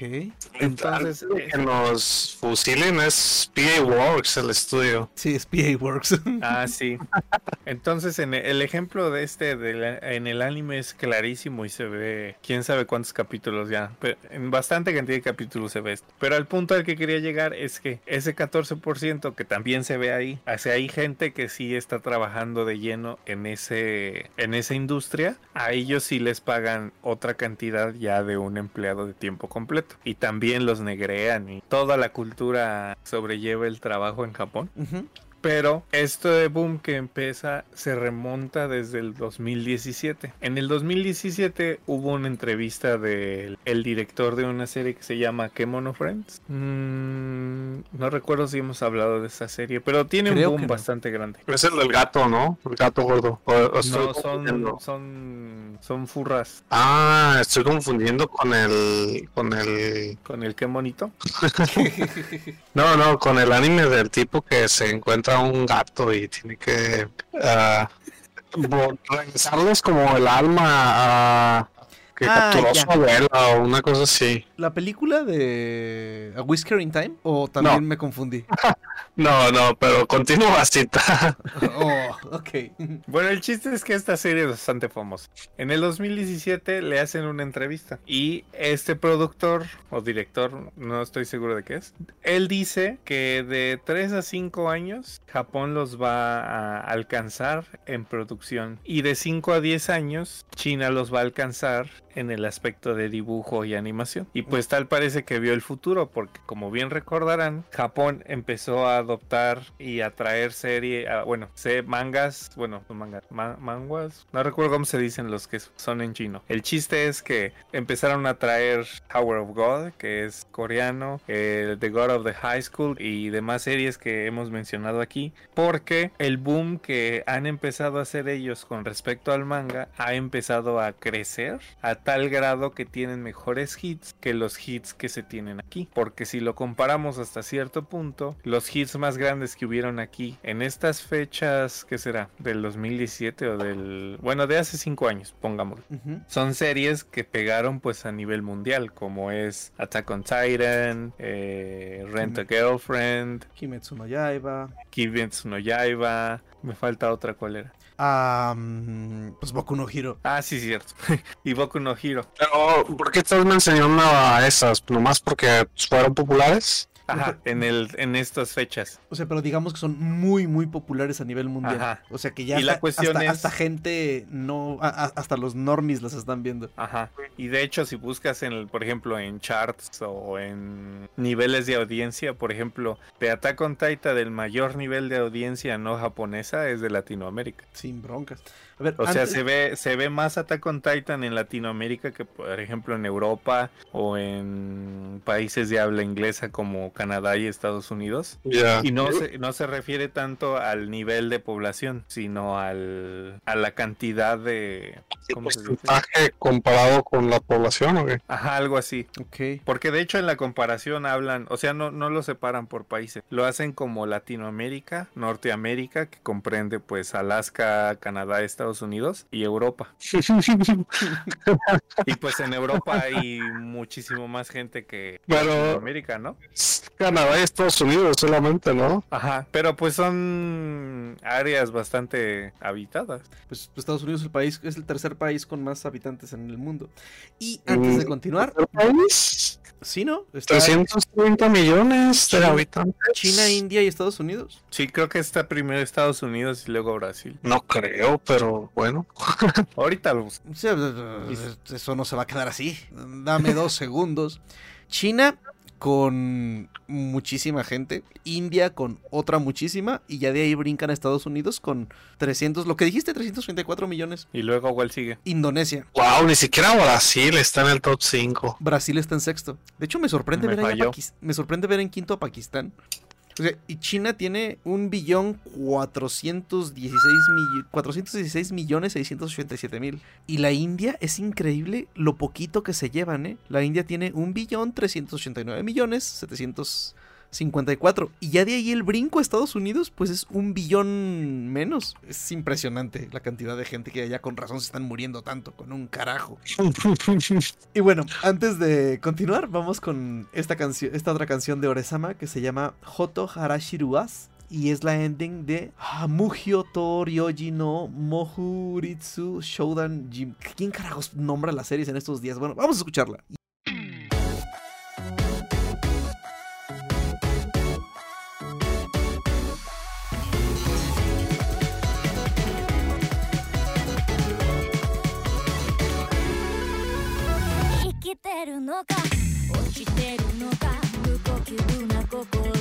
Entonces, de que nos fusilen es PA Works el estudio. Sí, es PA Works. Ah, sí. Entonces, en el, ejemplo de este de la- en el anime es clarísimo y se ve quién sabe cuántos capítulos ya. Pero en bastante cantidad de capítulos se ve esto. Pero al punto al que quería llegar es que ese 14% que también se ve ahí, hace hay gente que sí está trabajando de lleno en ese en esa industria, a ellos sí les pagan otra cantidad ya de un empleado de tiempo completo y también los negrean y toda la cultura sobrelleva el trabajo en Japón. Pero esto de boom que empieza se remonta desde el 2017. En el 2017 hubo una entrevista del el director de una serie que se llama Kemono Friends. Mm, no recuerdo si hemos hablado de esa serie, pero tiene Creo un boom no. bastante grande. Es el del gato, ¿no? El gato gordo. O- No, son, son, son furras Ah, estoy confundiendo con el. con el. con el Kemonito. No, no, con el anime del tipo que se encuentra un gato y tiene que. bo- regresarles como el alma a que Ah, capturó ya. su abuela o una cosa así. ¿La película de A Whisker in Time? ¿O también No. me confundí? No, no, pero continúa cita. oh, ok. Bueno, el chiste es que esta serie es bastante famosa. En el 2017 le hacen una entrevista y este productor o director, no estoy seguro de qué es, él dice que de 3 a 5 años Japón los va a alcanzar en producción y de 5 a 10 años China los va a alcanzar en el aspecto de dibujo y animación. Y pues tal parece que vio el futuro porque como bien recordarán, Japón empezó a adoptar y a traer serie, a- bueno, sé mangas, bueno, no mangas, ma- manguas, no recuerdo cómo se dicen los que son en chino. El chiste es que empezaron a traer Power of God, que es coreano, eh, The God of the High School y demás series que hemos mencionado aquí, porque el boom que han empezado a hacer ellos con respecto al manga ha empezado a crecer a tal grado que tienen mejores hits que los hits que se tienen aquí. Porque si lo comparamos hasta cierto punto, los hits más grandes que hubieron aquí en estas fechas, ¿qué será? Del 2017 o del... Bueno, de hace 5 años, pongamos. Ujú. Son series que pegaron pues a nivel mundial, como es Attack on Titan, eh, Rent a Girlfriend, Kimetsu no Yaiba. Kimetsu no Yaiba, me falta otra, ¿cuál era? Mm, pues Boku no Hero. Ah, sí, cierto. y Boku no Hero. Pero, ¿por qué estás mencionando a esas? ¿Nomás porque fueron populares? Ajá, en, el, en estas fechas. O sea, pero digamos que son muy, muy populares a nivel mundial. Ajá. O sea que ya Y la hasta, cuestión hasta, es- hasta gente no, a- a- hasta los normies las están viendo. Ajá. Y de hecho, si buscas en, el- por ejemplo, en charts o en niveles de audiencia, por ejemplo, de Attack on Titan, del mayor nivel de audiencia no japonesa es de Latinoamérica. Sin broncas. A ver, O sea, se ve, se ve más Attack on Titan en Latinoamérica que, por ejemplo, en Europa o en países de habla inglesa como Canadá y Estados Unidos. Y no se, no se refiere tanto al nivel de población, sino al, a la cantidad de... ¿Cómo se dice? porcentaje comparado con la población o qué? Ajá, algo así. Ok. Porque de hecho en la comparación hablan, o sea, no, no lo separan por países, lo hacen como Latinoamérica, Norteamérica, que comprende pues Alaska, Canadá, Estados Unidos y Europa. Y pues en Europa hay muchísimo más gente que Pero- Latinoamérica, ¿no? Canadá y Estados Unidos solamente, ¿no? Ajá, pero pues son áreas bastante habitadas. Pues Estados Unidos es el país, es el tercer país con más habitantes en el mundo. Y antes de Mm, continuar, ¿El país? ¿sí no? Está 330 millones de China- habitantes. China, India y Estados Unidos. Sí, creo que está primero Estados Unidos y luego Brasil. No creo, pero bueno. Ahorita lo busco. O sea, eso no se va a quedar así. Dame dos segundos. China con muchísima gente, India con otra muchísima y ya de ahí brincan a Estados Unidos con 300, lo que dijiste, 334 millones. Y luego cuál sigue. Indonesia, Wow, ni siquiera Brasil está en el top 5. Brasil está en sexto. De hecho, me sorprende, Me ver, a. Paquis- me sorprende ver en quinto a Pakistán. O sea, y China tiene un billón 416, mill- 416 millones 687 mil. Y la India es increíble lo poquito que se llevan, ¿eh? La India tiene un billón 389 millones 754. Y ya de ahí el brinco a Estados Unidos, pues es un billón menos. Es impresionante la cantidad de gente que allá con razón se están muriendo tanto, con un carajo. Y bueno, antes de continuar, vamos con esta canción, esta otra canción de Oresama que se llama Hoto Harashiruas y es la ending de Mujio Toryoji no Mohuritsu Shoudan Jim. ¿Quién carajos nombra las series en estos días? Bueno, vamos a escucharla. るのか？落ちてるのか？無呼吸な心。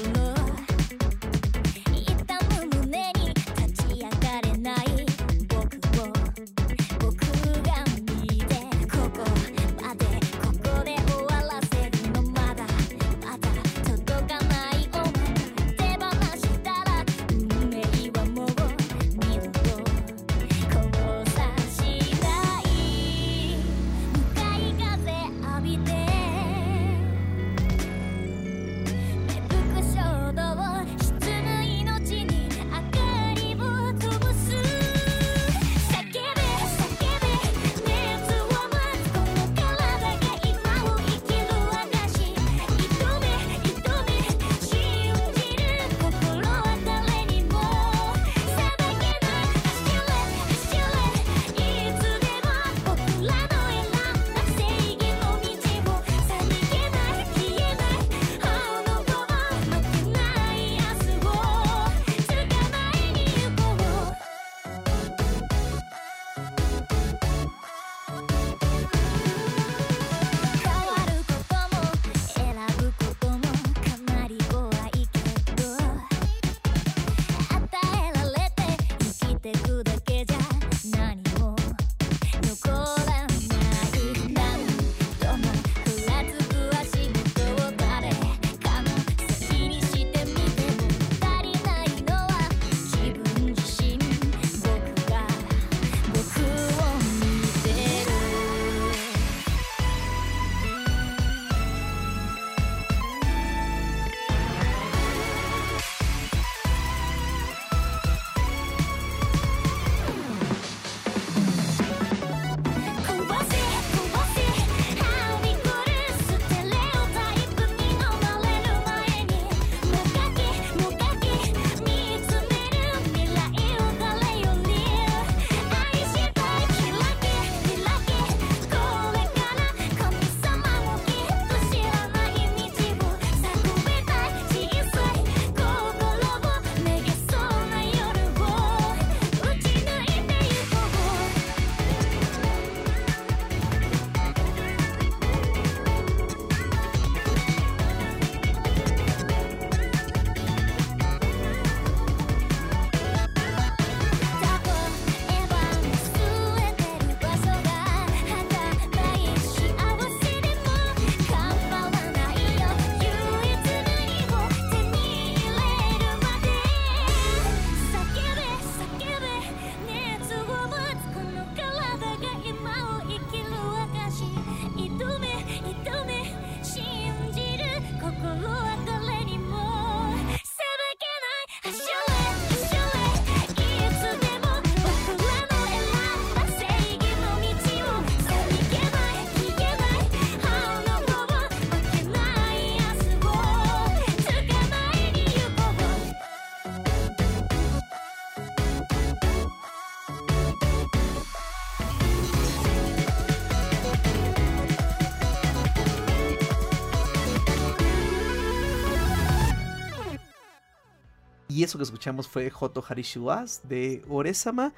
Y eso que escuchamos fue Hoto Harishiwas de Oresama.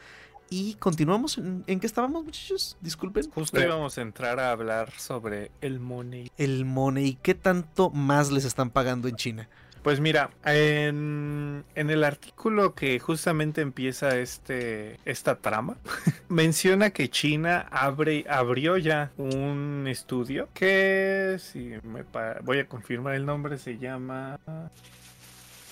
Y continuamos. ¿En, en qué estábamos, muchachos? Disculpen. Justo íbamos a entrar a hablar sobre el money. El money. ¿Qué tanto más les están pagando en China? Pues mira, en, en el artículo que justamente empieza este, esta trama, menciona que China abre, abrió ya un estudio que, si me voy a confirmar el nombre, se llama...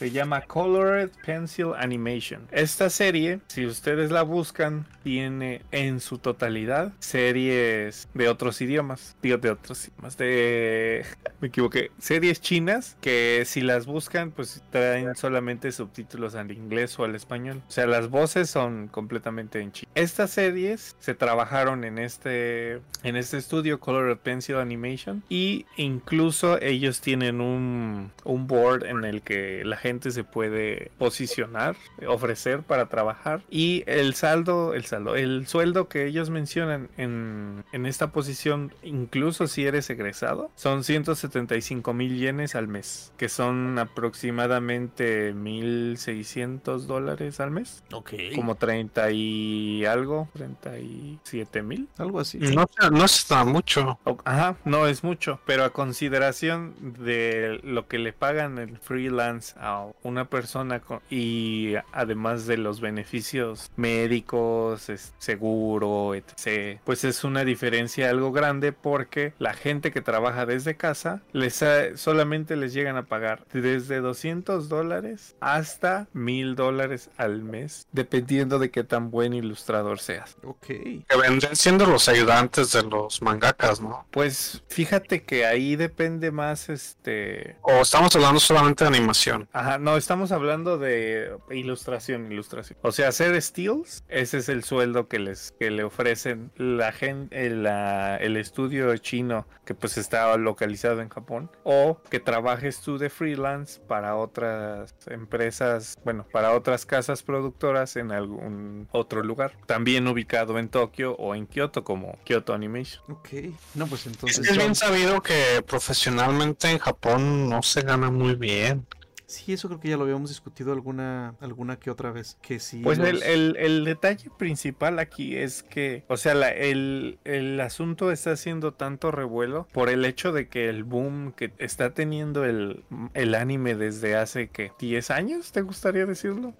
Se llama Colored Pencil Animation. Esta serie, si ustedes la buscan, tiene en su totalidad series de otros idiomas. Digo, de otros idiomas. De. Me equivoqué. Series chinas que si las buscan, pues traen solamente subtítulos al inglés o al español. O sea, las voces son completamente en chino. Estas series se trabajaron en este, en este estudio Colored Pencil Animation. Y incluso ellos tienen un, un board en el que la gente se puede posicionar, ofrecer para trabajar. Y el saldo, el saldo, el sueldo que ellos mencionan en, en esta posición, incluso si eres egresado, son 175 mil yenes al mes, que son aproximadamente 1600 dólares al mes, Ok. como 30 y algo, 37 mil. Algo así. No, no está mucho. Ajá, no es mucho, pero a consideración de lo que le pagan el freelance a una persona con- y además de los beneficios médicos, es- seguro, etc., pues es una diferencia algo grande porque la gente que trabaja desde casa les ha- solamente les llegan a pagar desde 200 dólares hasta 1000 dólares al mes, dependiendo de qué tan buen ilustrador seas. Ok. Que vendrían siendo los ayudantes de los mangakas, ¿no? Pues fíjate que ahí depende más este O estamos hablando solamente de animación. Ajá, no, estamos hablando de ilustración, ilustración. O sea, hacer steals, ese es el sueldo que les que le ofrecen la gente, el, la- el estudio chino que pues está localizado en Japón, o que trabajes tú de freelance para otras empresas, bueno, para otras casas productoras en algún otro lugar, también ubicado en Tokio o en Kioto como Kyoto Animation. Ok. No, pues Es entonces. es bien sabido que profesionalmente en Japón no se gana muy bien. Sí, eso creo que ya lo habíamos discutido alguna, alguna que otra vez. Que sí. Pues el, los- el- el detalle principal aquí es que, o sea, la- el, el asunto está haciendo tanto revuelo por el hecho de que el boom que está teniendo el, el anime desde hace, que 10 años, ¿te gustaría decirlo?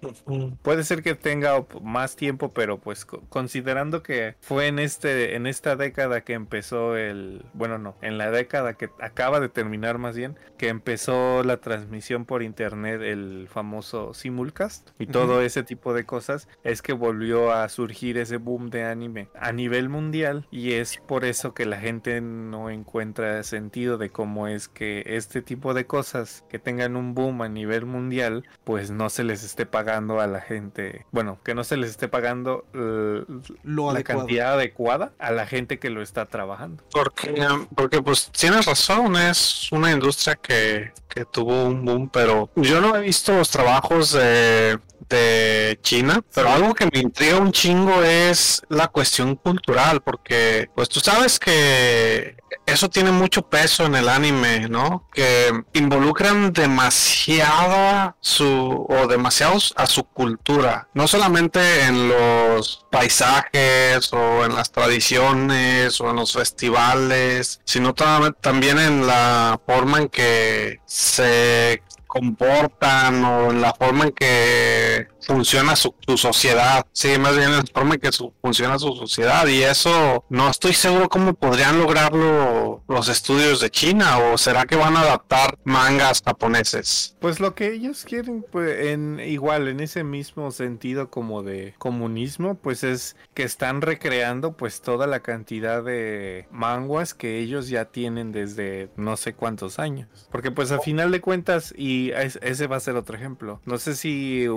Puede ser que tenga más tiempo, pero pues co- considerando que fue en este en esta década que empezó el, bueno, no, en la década que acaba de terminar más bien, que empezó la transmisión por internet el famoso simulcast y todo ese tipo de cosas, es que volvió a surgir ese boom de anime a nivel mundial y es por eso que la gente no encuentra sentido de cómo es que este tipo de cosas que tengan un boom a nivel mundial, pues no se les esté pagando a la gente, bueno, que no se les esté pagando eh, lo la adecuado. cantidad adecuada a la gente que lo está trabajando. Porque, porque pues tienes razón, es una industria que, que tuvo un boom, pero yo no he visto los trabajos de, de China, pero algo que me intriga un chingo es la cuestión cultural, porque pues tú sabes que eso tiene mucho peso en el anime, ¿no? Que involucran demasiada su o demasiados a su cultura, no solamente en los paisajes o en las tradiciones o en los festivales, sino tam- también en la forma en que se comportan o en la forma en que funciona su, sociedad. Sí, más bien en la forma en que su- funciona su sociedad. Y eso no estoy seguro cómo podrían lograrlo los estudios de China o será que van a adaptar mangas japoneses. Pues lo que ellos quieren, pues en igual en ese mismo sentido como de comunismo, pues es que están recreando pues toda la cantidad de manguas que ellos ya tienen desde no sé cuántos años. Porque pues a final de cuentas y es- ese va a ser otro ejemplo. No sé si u-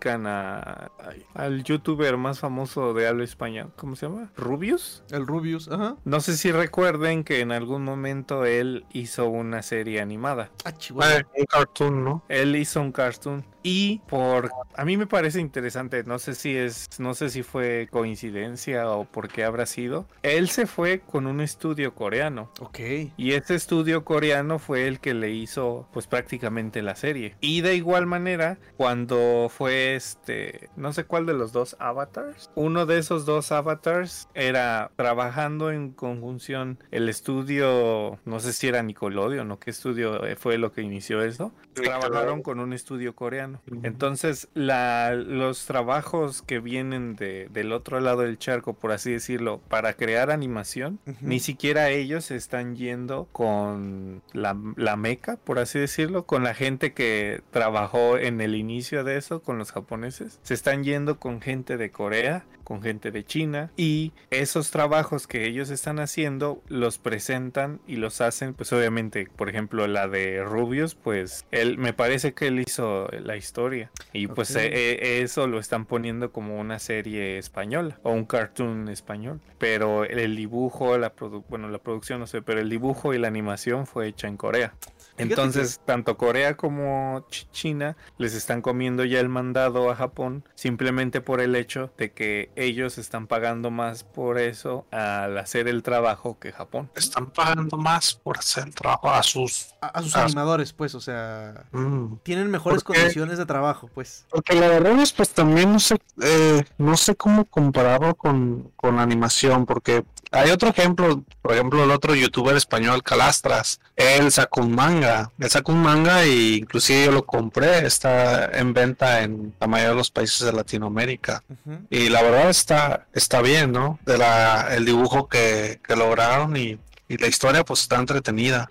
ubican a, al youtuber más famoso de habla español, ¿cómo se llama? Rubius. El Rubius, ajá. No sé si recuerden que en algún momento él hizo una serie animada. Ah, chihuahua. Eh, un cartoon, ¿no? Él hizo un cartoon Y por a mí me parece interesante, no sé si es no sé si fue coincidencia o por qué habrá sido. Él se fue con un estudio coreano Ok. y ese estudio coreano fue el que le hizo pues prácticamente la serie. Y de igual manera, cuando fue este, no sé cuál de los dos avatars, uno de esos dos avatars era trabajando en conjunción el estudio, no sé si era Nickelodeon o qué estudio fue lo que inició eso. Trabajaron con un estudio coreano. Entonces, la, los trabajos que vienen de, del otro lado del charco, por así decirlo, para crear animación, ni siquiera ellos están yendo con la, la meca, por así decirlo, con la gente que trabajó en el inicio de eso, con los japoneses. Se están yendo con gente de Corea, con gente de China y esos trabajos que ellos están haciendo los presentan y los hacen, pues obviamente, por ejemplo, la de Rubius, pues él me parece que él hizo la historia y pues eh, eh, eso lo están poniendo como una serie española o un cartoon español, pero el dibujo, la produ- bueno, la producción no sé, pero el dibujo y la animación fue hecha en Corea. Entonces, tanto Corea como Ch- China les están comiendo ya el mandado a Japón simplemente por el hecho de que ellos están pagando más por eso al hacer el trabajo que Japón. Están pagando más por hacer el trabajo a sus... A, a sus animadores, pues, o sea, Mm. tienen mejores condiciones de trabajo, pues. Porque la verdad es pues también no sé, eh, no sé cómo compararlo con, con la animación, porque hay otro ejemplo, por ejemplo el otro youtuber español Calastras, él sacó un manga, él sacó un manga y inclusive yo lo compré, está en venta en la mayoría de los países de Latinoamérica. Y la verdad está, está bien, ¿no? De la, el dibujo que, que lograron y, y la historia pues está entretenida.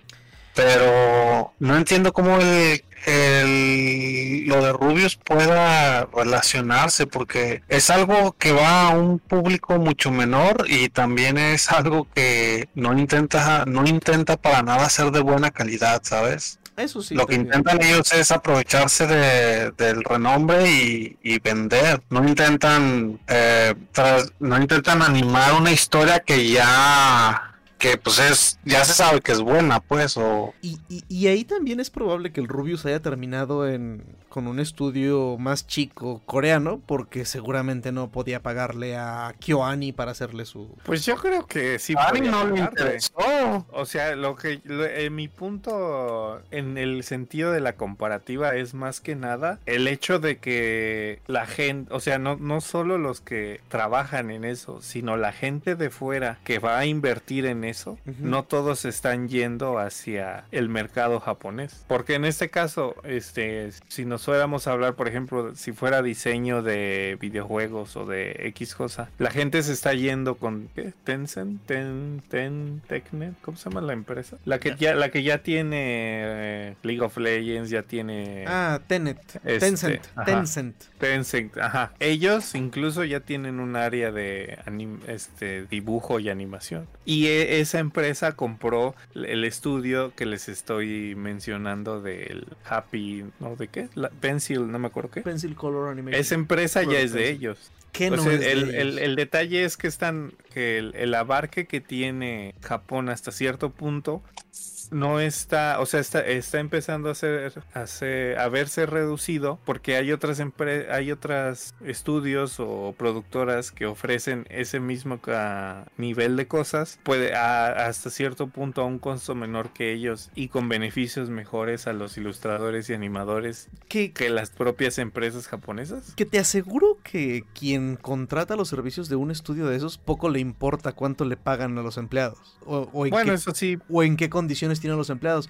Pero no entiendo cómo el, el- lo de Rubius pueda relacionarse porque es algo que va a un público mucho menor y también es algo que no intenta, no intenta para nada ser de buena calidad, ¿sabes? Eso sí. Lo que también. intentan ellos es aprovecharse de- del renombre y, y vender. No intentan, eh, no intentan animar una historia que ya, que pues es, ya se sabe que es buena, pues, o Y, y- y ahí también es probable que el Rubius haya terminado en, con un estudio más chico coreano, porque seguramente no podía pagarle a KyoAni para hacerle su... Pues yo creo que sí. a mí podía no le interesó. O sea, lo que lo- eh, mi punto en el sentido de la comparativa es más que nada el hecho de que la gente, o sea, no, no solo los que trabajan en eso, sino la gente de fuera que va a invertir en eso, no todos están yendo hacia el mercado japonés. Porque en este caso, este, si nos fuéramos a hablar, por ejemplo, si fuera diseño de videojuegos o de X cosa, la gente se está yendo con ¿qué? Tencent, Ten, Ten, Tecnet, ¿cómo se llama la empresa? La que ya, la que ya tiene eh, League of Legends, ya tiene Ah, Tenet. Este, Tencent. ajá. Tencent. Tencent, ajá. Ellos incluso ya tienen un área de anim- este dibujo y animación. Y e- esa empresa compró el estudio que les estoy mencionando del Happy, ¿no? ¿De qué? La Pencil, no me acuerdo qué. Pencil Color Animation. Esa empresa ya es de ellos. ¿Qué no es el, el- el detalle es que están que el, el abarque que tiene Japón hasta cierto punto no está, o sea, está, está empezando a ser, a ser- a verse reducido porque hay otras empre- hay otras estudios o productoras que ofrecen ese mismo nivel de cosas, puede a- hasta cierto punto a un costo menor que ellos y con beneficios mejores a los ilustradores y animadores que, que las propias empresas japonesas. que te aseguro que quien contrata los servicios de un estudio de esos poco le importa cuánto le pagan a los empleados. O, o en Bueno, qué- eso sí, o en qué condiciones tienen los empleados.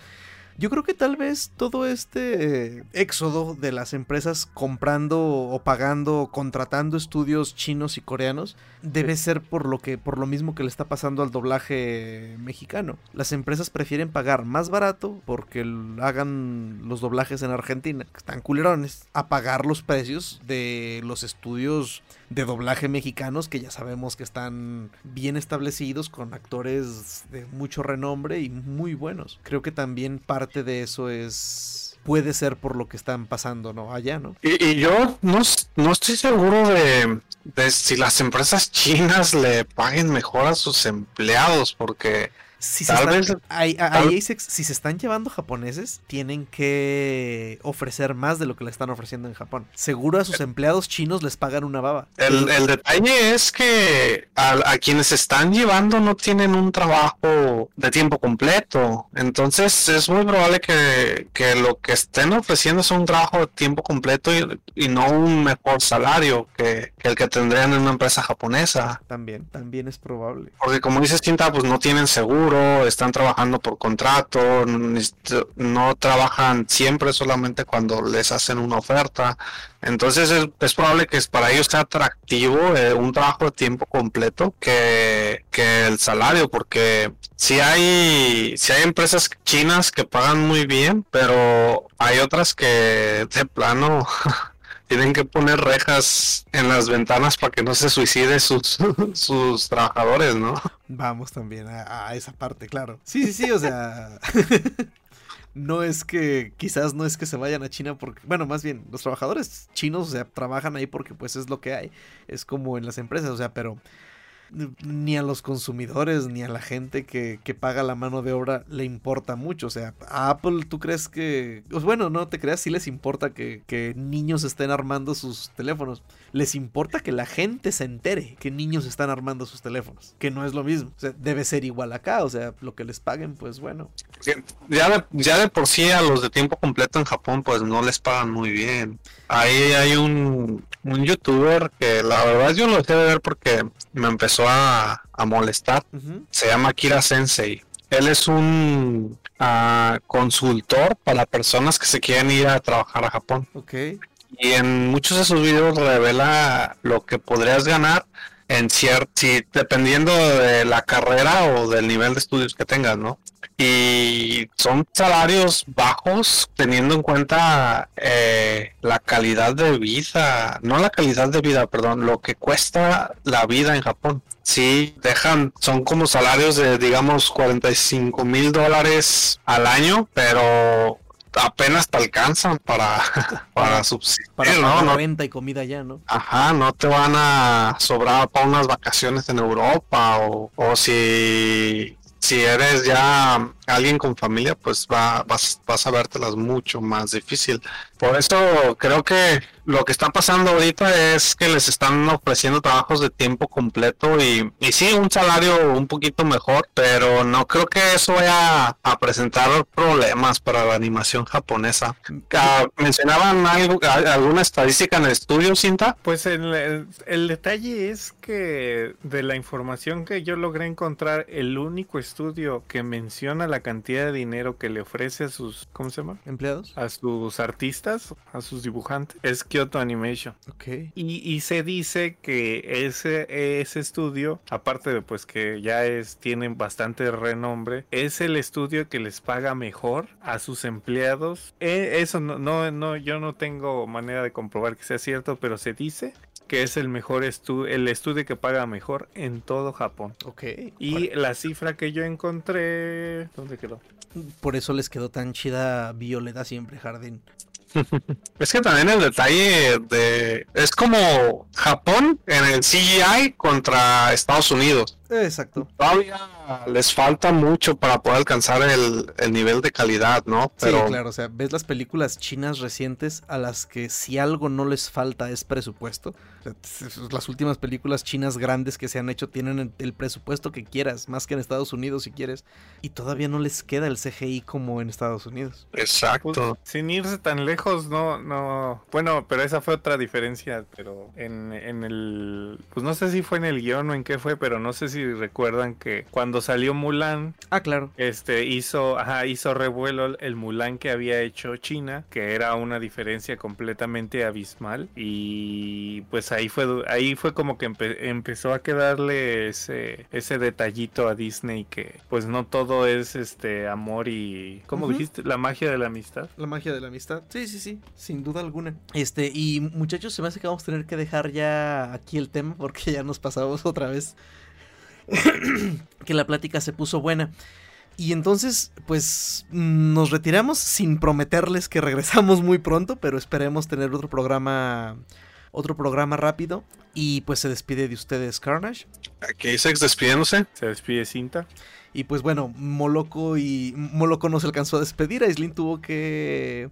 Yo creo que tal vez todo este eh, éxodo de las empresas comprando o pagando o contratando estudios chinos y coreanos debe ser por lo que por lo mismo que le está pasando al doblaje mexicano. Las empresas prefieren pagar más barato porque hagan los doblajes en Argentina, que están culerones, a pagar los precios de los estudios de doblaje mexicanos que ya sabemos que están bien establecidos con actores de mucho renombre y muy buenos. Creo que también parte de eso es puede ser por lo que están pasando, ¿no? Allá, ¿no? Y, yo no, no estoy seguro de, de si las empresas chinas le paguen mejor a sus empleados, porque Si se, están, vez- tal- se- si se están llevando japoneses, tienen que ofrecer más de lo que le están ofreciendo en Japón. Seguro a sus empleados chinos les pagan una baba. El, el detalle es que a, a quienes están llevando no tienen un trabajo de tiempo completo. Entonces es muy probable que, que lo que estén ofreciendo es un trabajo de tiempo completo y, y no un mejor salario que, que el que tendrían en una empresa japonesa. También, también es probable. Porque como dices, Tinta, pues no tienen seguro, están trabajando por contrato, no trabajan siempre solamente cuando les hacen una oferta. Entonces es, es probable que para ellos sea atractivo eh, un trabajo de tiempo completo que, que el salario, porque si hay, si hay empresas chinas que pagan muy bien, pero hay otras que de plano tienen que poner rejas en las ventanas para que no se suicide sus, sus trabajadores, ¿no? Vamos también a, a esa parte, claro. Sí, sí, sí, o sea. no es que, quizás no es que se vayan a China porque, bueno, más bien, los trabajadores chinos, o sea, trabajan ahí porque pues es lo que hay. Es como en las empresas, o sea, pero ni a los consumidores ni a la gente que, que paga la mano de obra le importa mucho. O sea, a Apple, ¿tú crees que... pues bueno, no te creas, sí les importa que, que niños estén armando sus teléfonos. Les importa que la gente se entere que niños están armando sus teléfonos. Que no es lo mismo. O sea, debe ser igual acá. O sea, lo que les paguen, pues bueno. Ya de, ya de por sí a los de tiempo completo en Japón pues no les pagan muy bien. Ahí hay un, un youtuber que la verdad yo lo dejé de ver porque me empezó a, a molestar. Se llama Kira Sensei. Él es un ah, consultor para personas que se quieren ir a trabajar a Japón. Ok. Y en muchos de sus videos revela lo que podrías ganar en cierto, si, dependiendo de la carrera o del nivel de estudios que tengas, ¿no? Y son salarios bajos teniendo en cuenta eh, la calidad de vida, no la calidad de vida, perdón, lo que cuesta la vida en Japón. Sí, dejan, son como salarios de, digamos, 45 mil dólares al año, pero apenas te alcanzan para, para subsistir, Para ¿no? y comida ya, ¿no? Ajá, no te van a sobrar para unas vacaciones en Europa o, o si, si eres ya alguien con familia, pues va, vas, vas a vértelas mucho más difícil. Por eso creo que lo que está pasando ahorita es que les están ofreciendo trabajos de tiempo completo y, y sí, un salario un poquito mejor, pero no creo que eso vaya a presentar problemas para la animación japonesa. Ah, ¿Mencionaban algo, alguna estadística en el estudio, Cinta? Pues el, el- el detalle es que de la información que yo logré encontrar, el único estudio que menciona la cantidad de dinero que le ofrece a sus, ¿cómo se llama? ¿Empleados? A sus artistas, a sus dibujantes, es Kyoto Animation. Ok. Y, y se dice que ese, ese estudio, aparte de pues que ya es, tienen bastante renombre, es el estudio que les paga mejor a sus empleados. Eh, eso no, no, no, yo no tengo manera de comprobar que sea cierto, pero se dice que es el mejor estudio, el estudio que paga mejor en todo Japón. Ok. Y la cifra que yo encontré, ¿dónde quedó? Por eso les quedó tan chida Violeta siempre, Jardín. Es que también el detalle de... Es como Japón en el CGI contra Estados Unidos. Exacto. Todavía les falta mucho para poder alcanzar el, el nivel de calidad, ¿no? Pero Sí, claro, o sea, ves las películas chinas recientes a las que si algo no les falta es presupuesto. Las últimas películas chinas grandes que se han hecho tienen el, presupuesto que quieras, más que en Estados Unidos si quieres, y todavía no les queda el CGI como en Estados Unidos. Pues, Exacto. sin irse tan lejos, no, no. Bueno, pero esa fue otra diferencia. Pero en, en el. Pues no sé si fue en el guion o en qué fue, pero no sé si recuerdan que cuando salió Mulan, Ah, claro. este hizo, ajá, hizo revuelo el Mulan que había hecho China, que era una diferencia completamente abismal. Y pues ahí fue, ahí fue como que empe- empezó a quedarle ese, ese detallito a Disney que pues no todo es este amor y. ¿Cómo dijiste? La magia de la amistad. La magia de la amistad. Sí, sí, sí, sin duda alguna. Este, y muchachos, se me hace que vamos a tener que dejar ya aquí el tema porque ya nos pasamos otra vez. que la plática se puso buena. Y entonces, pues nos retiramos sin prometerles que regresamos muy pronto, pero esperemos tener otro programa otro programa rápido. Y pues se despide de ustedes Carnage. Aquí Sex despidiéndose. Se despide Cinta. Y pues bueno, Moloco y Moloco no se alcanzó a despedir. Aislin tuvo que,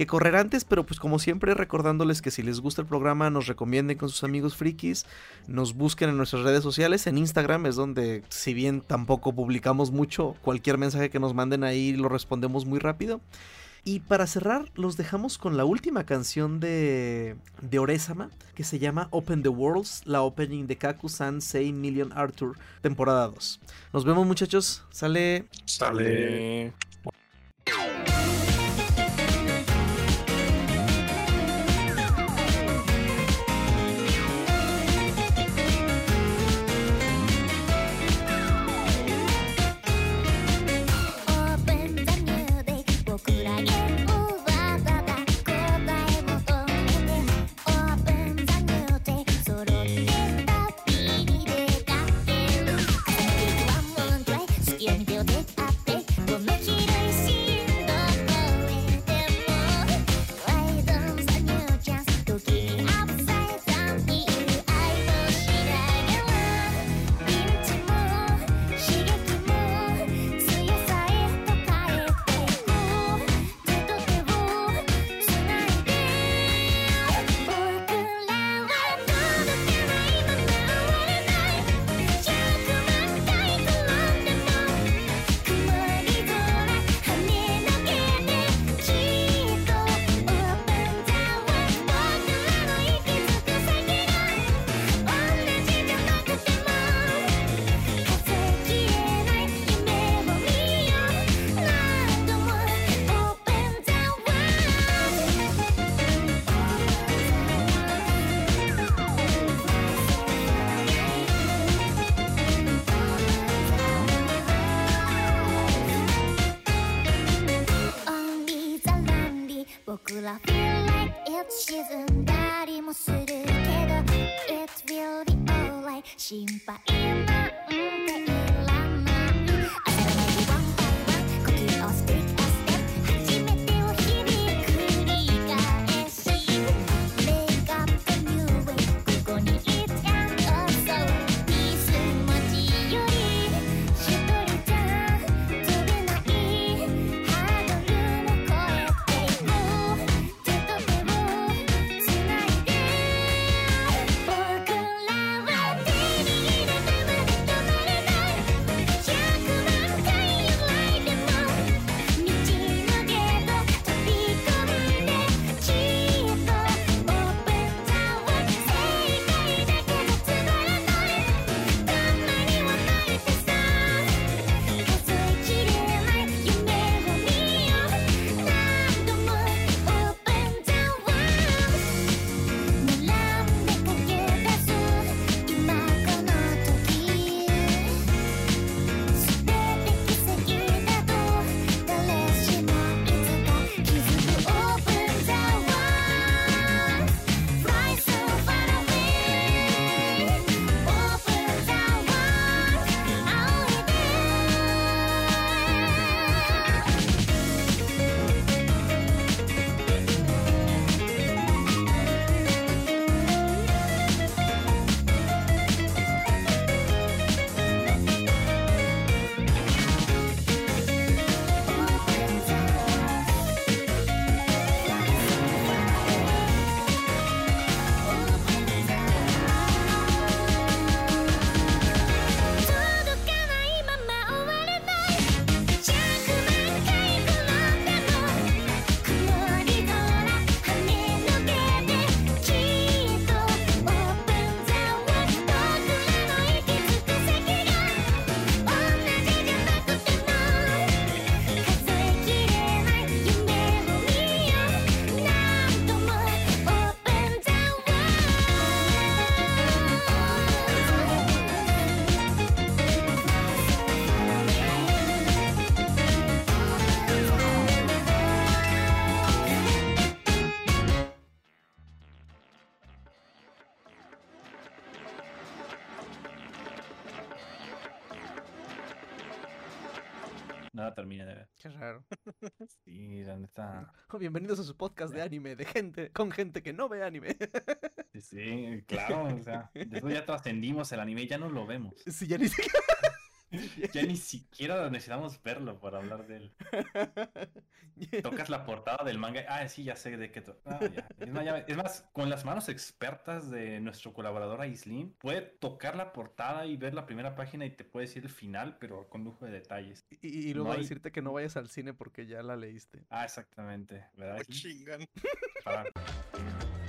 que correr antes, pero pues como siempre recordándoles que si les gusta el programa nos recomienden con sus amigos frikis, nos busquen en nuestras redes sociales, en Instagram es donde si bien tampoco publicamos mucho, cualquier mensaje que nos manden ahí lo respondemos muy rápido. Y para cerrar, los dejamos con la última canción de, de Oresama, que se llama Open the Worlds, la opening de Kaku-san Sei Million Arthur, temporada 2. Nos vemos, muchachos. Sale. Sale. Sí, la neta. Bienvenidos a su podcast de anime, de gente, con gente que no ve anime. Sí, sí, claro, o sea, después ya trascendimos el anime, ya no lo vemos. Sí, ya ni siquiera. Ya ni siquiera necesitamos verlo para hablar de él. Tocas la portada del manga. Ah, sí, ya sé de qué. to- ah, ya. Es, más, ya- es más, con las manos expertas de nuestro colaborador Aislin, puede tocar la portada y ver la primera página y te puede decir el final, pero con lujo de detalles. Y, y luego No hay- decirte que no vayas al cine porque ya la leíste. Ah, exactamente. ¿Verdad? Aislin? chingan. Para-